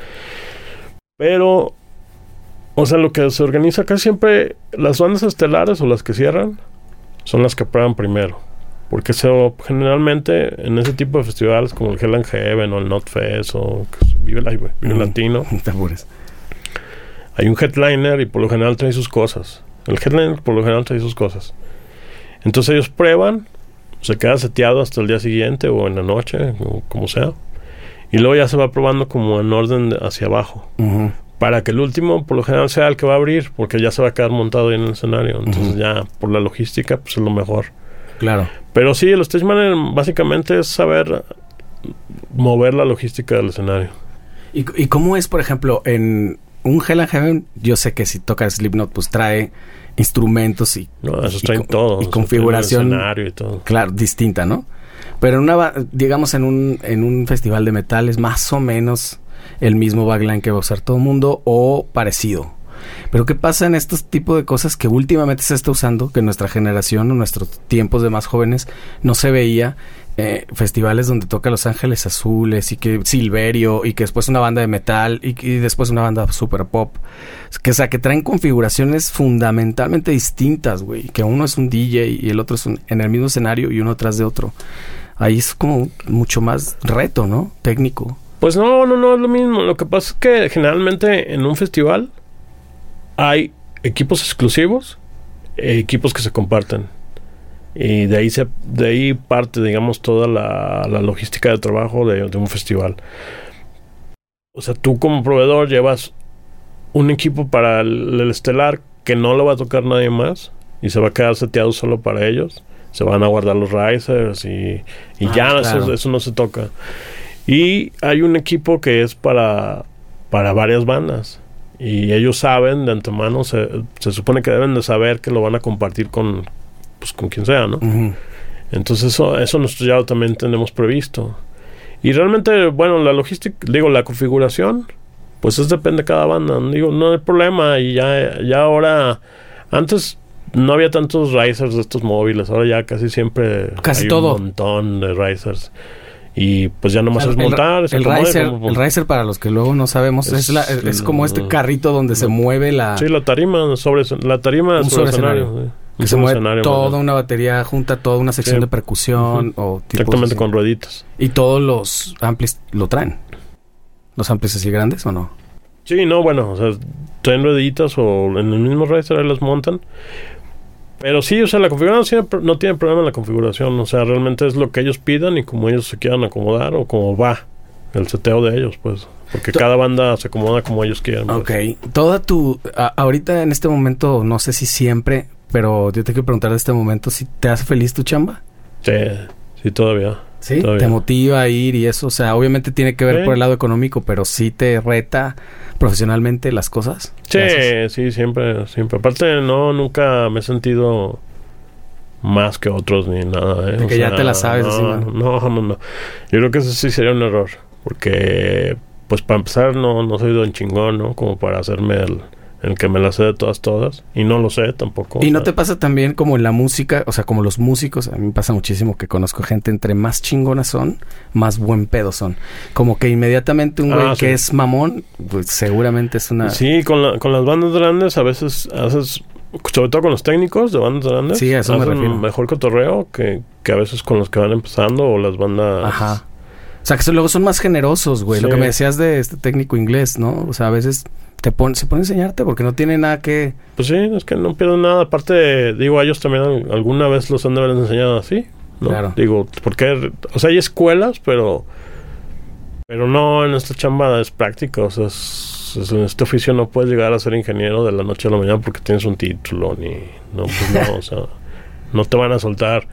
Speaker 2: Pero, o sea, lo que se organiza casi siempre, las bandas estelares o las que cierran, son las que prueban primero. Porque eso, generalmente en ese tipo de festivales como el Hell and Heaven o el Not Fest o que es- Vive, la, Vive
Speaker 1: Ujú.
Speaker 2: Latino, hay un headliner y por lo general trae sus cosas. El headliner por lo general trae sus cosas. Entonces ellos prueban, se queda seteado hasta el día siguiente o en la noche, o como sea. Y luego ya se va probando como en orden de- hacia abajo. Para que el último por lo general sea el que va a abrir, porque ya se va a quedar montado ahí en el escenario. Entonces ya por la logística pues es lo mejor.
Speaker 1: Claro.
Speaker 2: Pero sí, el stage manager básicamente es saber mover la logística del escenario.
Speaker 1: ¿Y, y cómo es, por ejemplo, en un Hell and Heaven? Yo sé que si toca Slipknot, pues trae instrumentos y,
Speaker 2: No, traen todo.
Speaker 1: y configuración
Speaker 2: escenario y todo.
Speaker 1: claro, distinta, ¿no? Pero en una, ba- digamos, en un, en un festival de metal es más o menos el mismo backline que va a usar todo el mundo o parecido. Pero ¿qué pasa en estos tipos de cosas que últimamente se está usando, que nuestra generación o nuestros tiempos de más jóvenes no se veía? eh, festivales donde toca Los Ángeles Azules y que Silverio y que después una banda de metal y, después una banda super pop. Que, o sea, que traen configuraciones fundamentalmente distintas, güey. Que uno es un DJ y el otro es un- en el mismo escenario y uno atrás de otro. Ahí es como mucho más reto, ¿no? Técnico.
Speaker 2: Pues no, no, no es lo mismo. Lo que pasa es que generalmente en un festival hay equipos exclusivos, e equipos que se comparten. Y de ahí, se, de ahí parte, digamos, toda la, la logística de trabajo de, de un festival. O sea, tú como proveedor llevas un equipo para el, el estelar que no lo va a tocar nadie más y se va a quedar seteado solo para ellos. Se van a guardar los risers y, y
Speaker 1: Ah,
Speaker 2: ya
Speaker 1: claro.
Speaker 2: eso, eso no se toca. Y hay un equipo que es para, para varias bandas. Y ellos saben de antemano, se, se supone que deben de saber que lo van a compartir con, pues, con quien sea, ¿no? Entonces eso, eso nosotros ya también tenemos previsto. Y realmente, bueno, la logística, digo, la configuración, pues es depende de cada banda. Digo, no hay problema. Y ya, ya ahora, antes no había tantos risers de estos móviles, ahora ya casi siempre
Speaker 1: Casi
Speaker 2: hay
Speaker 1: todo.
Speaker 2: un montón de risers. Y pues ya nomás
Speaker 1: El-
Speaker 2: es montar,
Speaker 1: el,
Speaker 2: acomoda
Speaker 1: riser,
Speaker 2: como-
Speaker 1: el riser, para los que luego no sabemos, es,
Speaker 2: Es
Speaker 1: la- es, como este
Speaker 2: el-
Speaker 1: carrito donde se mueve la...
Speaker 2: Sí, la tarima sobre la tarima
Speaker 1: Un
Speaker 2: sobre el escenario.
Speaker 1: escenario. que se mueve
Speaker 2: escenario,
Speaker 1: toda una batería junta, toda una sección
Speaker 2: Sí.
Speaker 1: de percusión o tipos
Speaker 2: Exactamente
Speaker 1: así.
Speaker 2: con rueditas.
Speaker 1: Y todos los amplis lo traen. ¿Los amplis así grandes o no?
Speaker 2: Sí, no, bueno, o sea, traen rueditas o en el mismo riser ahí las montan. Pero sí, o sea, la configuración no tiene problema en la configuración. O sea, realmente es lo que ellos pidan y como ellos se quieran acomodar o como va el seteo de ellos, pues. Porque cada banda se acomoda como ellos quieran. pues.
Speaker 1: Ok. Toda tu... a- ahorita en este momento, no sé si siempre, pero yo te quiero preguntar de este momento si te hace feliz tu chamba.
Speaker 2: Sí, sí, todavía.
Speaker 1: Sí.
Speaker 2: Todavía.
Speaker 1: Te motiva a ir y eso. O sea, obviamente tiene que ver
Speaker 2: Sí.
Speaker 1: por el lado económico, pero sí te reta profesionalmente las cosas.
Speaker 2: Sí, sí, siempre, siempre. Aparte, no, nunca me he sentido más que otros ni nada. ¿eh?
Speaker 1: De que ya te la sabes,
Speaker 2: No,
Speaker 1: así, ¿no?
Speaker 2: no, no, no. Yo creo que eso sí sería un error. Porque, pues para empezar, no, no soy don chingón, ¿no? Como para hacerme el, el que me la sé de todas, todas. Y no lo sé tampoco.
Speaker 1: Y no
Speaker 2: sea,
Speaker 1: te pasa también como en la música, o sea, como los músicos, a mí me pasa muchísimo que conozco gente entre más chingonas son, más buen pedo son. Como que inmediatamente un
Speaker 2: Ah,
Speaker 1: güey
Speaker 2: sí.
Speaker 1: que es mamón, pues seguramente es una...
Speaker 2: Sí, con, la- con las bandas grandes a veces haces, sobre todo con los técnicos de bandas grandes,
Speaker 1: Sí, a eso me refiero.
Speaker 2: mejor cotorreo que, que a veces con los que van empezando o las bandas...
Speaker 1: Ajá. O sea, que luego son más generosos, güey. Lo que me decías de este técnico inglés, ¿no? O sea, a veces te pon, se pone a enseñarte porque no tiene nada que...
Speaker 2: Pues sí, es que no pierden nada. Aparte, digo, a ellos también al- alguna vez los han de haber enseñado así, ¿no?
Speaker 1: Claro.
Speaker 2: Digo, porque, o sea, hay escuelas, pero Pero no, en esta chamba es práctica, o sea, es- es- en este oficio no puedes llegar a ser ingeniero de la noche a la mañana porque tienes un título, ni... No, pues no, o sea, no te van a soltar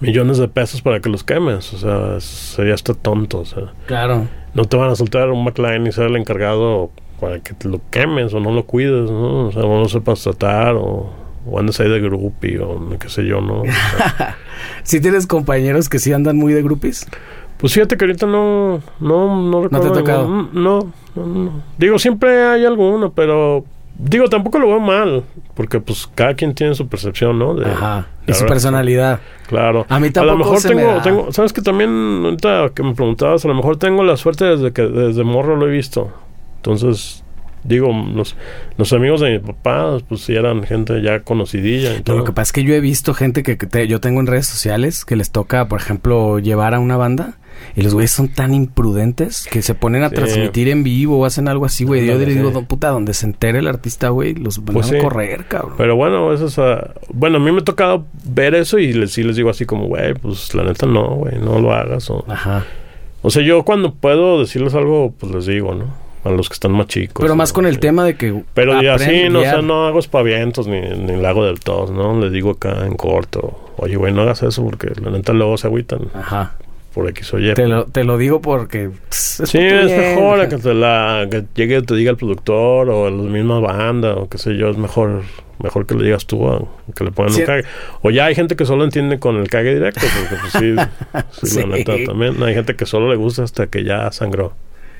Speaker 2: millones de pesos para que los quemes, o sea, sería hasta tonto, o sea,
Speaker 1: Claro.
Speaker 2: no te van a soltar un McLaren y ser el encargado para que te lo quemes o no lo cuides, ¿no? O sea, no lo sepas tratar o, o andes ahí de groupie o qué sé yo, ¿no? O sea,
Speaker 1: Si tienes compañeros que sí andan muy de groupies.
Speaker 2: Pues fíjate que ahorita no, no, no
Speaker 1: te ha
Speaker 2: recuerdo.
Speaker 1: tocado?
Speaker 2: ningún- No, no, no. Digo, siempre hay alguno, pero digo, tampoco lo veo mal, porque pues cada quien tiene su percepción, ¿no? De,
Speaker 1: Ajá.
Speaker 2: de
Speaker 1: Y su personalidad.
Speaker 2: Claro.
Speaker 1: A mí
Speaker 2: A lo
Speaker 1: tampoco
Speaker 2: mejor
Speaker 1: se me
Speaker 2: tengo,
Speaker 1: da.
Speaker 2: tengo, sabes que también ahorita que me preguntabas, a lo mejor tengo la suerte desde que desde morro lo he visto. Entonces, digo, los, los amigos de mi papá, pues sí eran gente ya conocidilla. y todo.
Speaker 1: lo que pasa es que yo he visto gente que, te- yo tengo en redes sociales que les toca, por ejemplo, llevar a una banda y los güeyes son tan imprudentes que se ponen a
Speaker 2: Sí.
Speaker 1: transmitir en vivo o hacen algo así, güey. Yo les digo. "No, puta, donde se entere el artista, güey, los van
Speaker 2: Pues
Speaker 1: a
Speaker 2: sí.
Speaker 1: correr, cabrón.
Speaker 2: Pero bueno, eso es... ah, bueno, a mí me ha tocado ver eso y les, sí les digo así como, güey, pues la neta no, güey, no lo hagas. O,
Speaker 1: Ajá.
Speaker 2: o sea, yo cuando puedo decirles algo, pues les digo, ¿no? A los que están más chicos.
Speaker 1: Pero más
Speaker 2: ¿no?
Speaker 1: con el
Speaker 2: Sí.
Speaker 1: tema de que...
Speaker 2: Pero ya sí, no, o
Speaker 1: guiar.
Speaker 2: sea, no hago espavientos ni, ni le hago del todo, ¿no? Les digo acá en corto, oye, güey, no hagas eso porque la neta luego se agüitan
Speaker 1: Ajá.
Speaker 2: por X o Y.
Speaker 1: Te lo, te lo digo porque... pss,
Speaker 2: Sí, es
Speaker 1: bien,
Speaker 2: mejor a que, te la, que llegue te diga el productor o la misma banda o qué sé yo, es mejor mejor que le digas tú a que le pongan
Speaker 1: Sí.
Speaker 2: un cague. O ya hay gente que solo entiende con el cague directo, porque pues sí, sí,
Speaker 1: Sí.
Speaker 2: la neta también. Hay gente que solo le gusta hasta que ya sangró.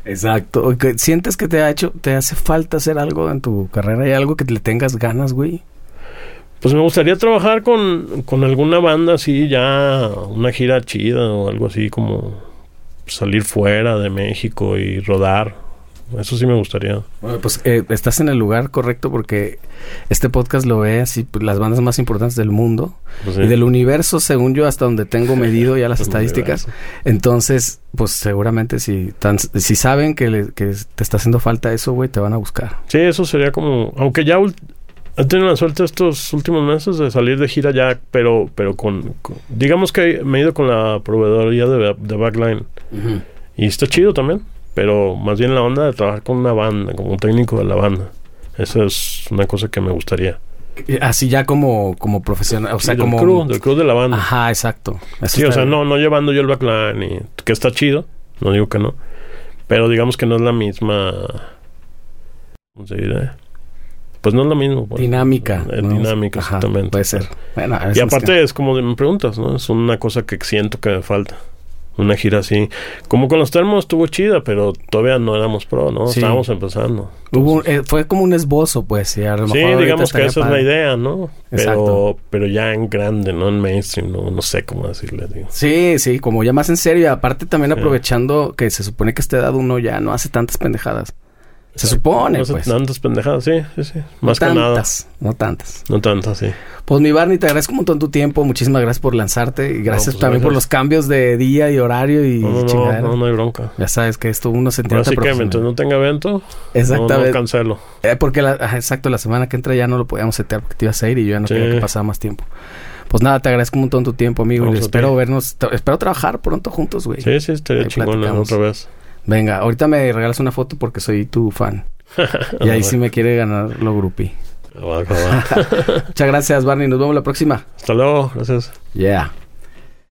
Speaker 1: Exacto. ¿Sientes que te ha hecho, te hace falta hacer algo en tu carrera? ¿Hay algo que le tengas ganas, güey?
Speaker 2: Pues me gustaría trabajar con, con alguna banda así, ya una gira chida o algo así como salir fuera de México y rodar. Eso sí me gustaría.
Speaker 1: Bueno, pues eh, estás en el lugar correcto porque este podcast lo ve así pues, las bandas más importantes del mundo
Speaker 2: Pues, sí.
Speaker 1: y del universo, según yo, hasta donde tengo medido ya las estadísticas. Entonces, pues seguramente si, tan, si saben que, le- que te está haciendo falta eso, güey, te van a buscar.
Speaker 2: Sí, eso sería como... Aunque ya he tenido la suerte estos últimos meses de salir de gira ya, pero pero con... con- digamos que me he ido con la proveedoría de, de Backline. Y está chido también. Pero más bien la onda de trabajar con una banda, como un técnico de la banda. Esa es una cosa que me gustaría.
Speaker 1: Eh, Así ya como, como profesional, o sea,
Speaker 2: del
Speaker 1: como...
Speaker 2: crew, del crew de la banda.
Speaker 1: Ajá, exacto. Eso
Speaker 2: Sí, o sea,
Speaker 1: bien.
Speaker 2: no, no llevando yo el backline, y, que está chido, no digo que no, pero digamos que no es la misma, ¿cómo se dirá? Pues no es lo mismo. pues.
Speaker 1: Dinámica. ¿no?
Speaker 2: Dinámica,
Speaker 1: Ajá,
Speaker 2: exactamente.
Speaker 1: Puede ser. Bueno,
Speaker 2: Y aparte es como de- me preguntas, ¿no? Es una cosa que siento que me falta. Una gira así. Como con los termos estuvo chida, pero todavía no éramos pro, ¿no?
Speaker 1: Sí.
Speaker 2: Estábamos empezando.
Speaker 1: Hubo un- eh, fue como un esbozo, pues, y a lo
Speaker 2: Sí,
Speaker 1: mejor
Speaker 2: digamos que esa es la idea, ¿no? Pero,
Speaker 1: Exacto.
Speaker 2: pero ya en grande, no en mainstream, no, no sé cómo decirle. Digo.
Speaker 1: Sí, sí, como ya más en serio. y Aparte también aprovechando que se supone que a esta edad uno ya no hace tantas pendejadas. Se supone,
Speaker 2: No
Speaker 1: pues.
Speaker 2: Tantas pendejadas, sí, sí, sí. Más
Speaker 1: no
Speaker 2: que nada.
Speaker 1: tantas, no tantas.
Speaker 2: No tantas, sí.
Speaker 1: Pues mi Barney, te agradezco un montón tu tiempo. Muchísimas gracias por lanzarte. Y gracias
Speaker 2: pues,
Speaker 1: también por los cambios de día y horario y
Speaker 2: No, no, no, hay bronca.
Speaker 1: Ya sabes que esto uno se entiende
Speaker 2: sí que mientras no tenga evento,
Speaker 1: Exactamente.
Speaker 2: no cancelo.
Speaker 1: Eh, porque la, exacto, la semana que entra ya no lo podíamos setear porque te ibas a ir y yo ya no
Speaker 2: Sí.
Speaker 1: quería que pasara más tiempo. Pues nada, te agradezco un montón tu tiempo, amigo. Y espero vernos, espero trabajar pronto juntos, güey.
Speaker 2: Sí, sí, estaría chingón otra vez.
Speaker 1: Venga, ahorita me regalas una foto porque soy tu fan. Y ahí sí me quiere ganar lo grupi.
Speaker 2: Va.
Speaker 1: Muchas gracias, Barney. Nos vemos la próxima.
Speaker 2: Hasta luego, gracias.
Speaker 1: Yeah.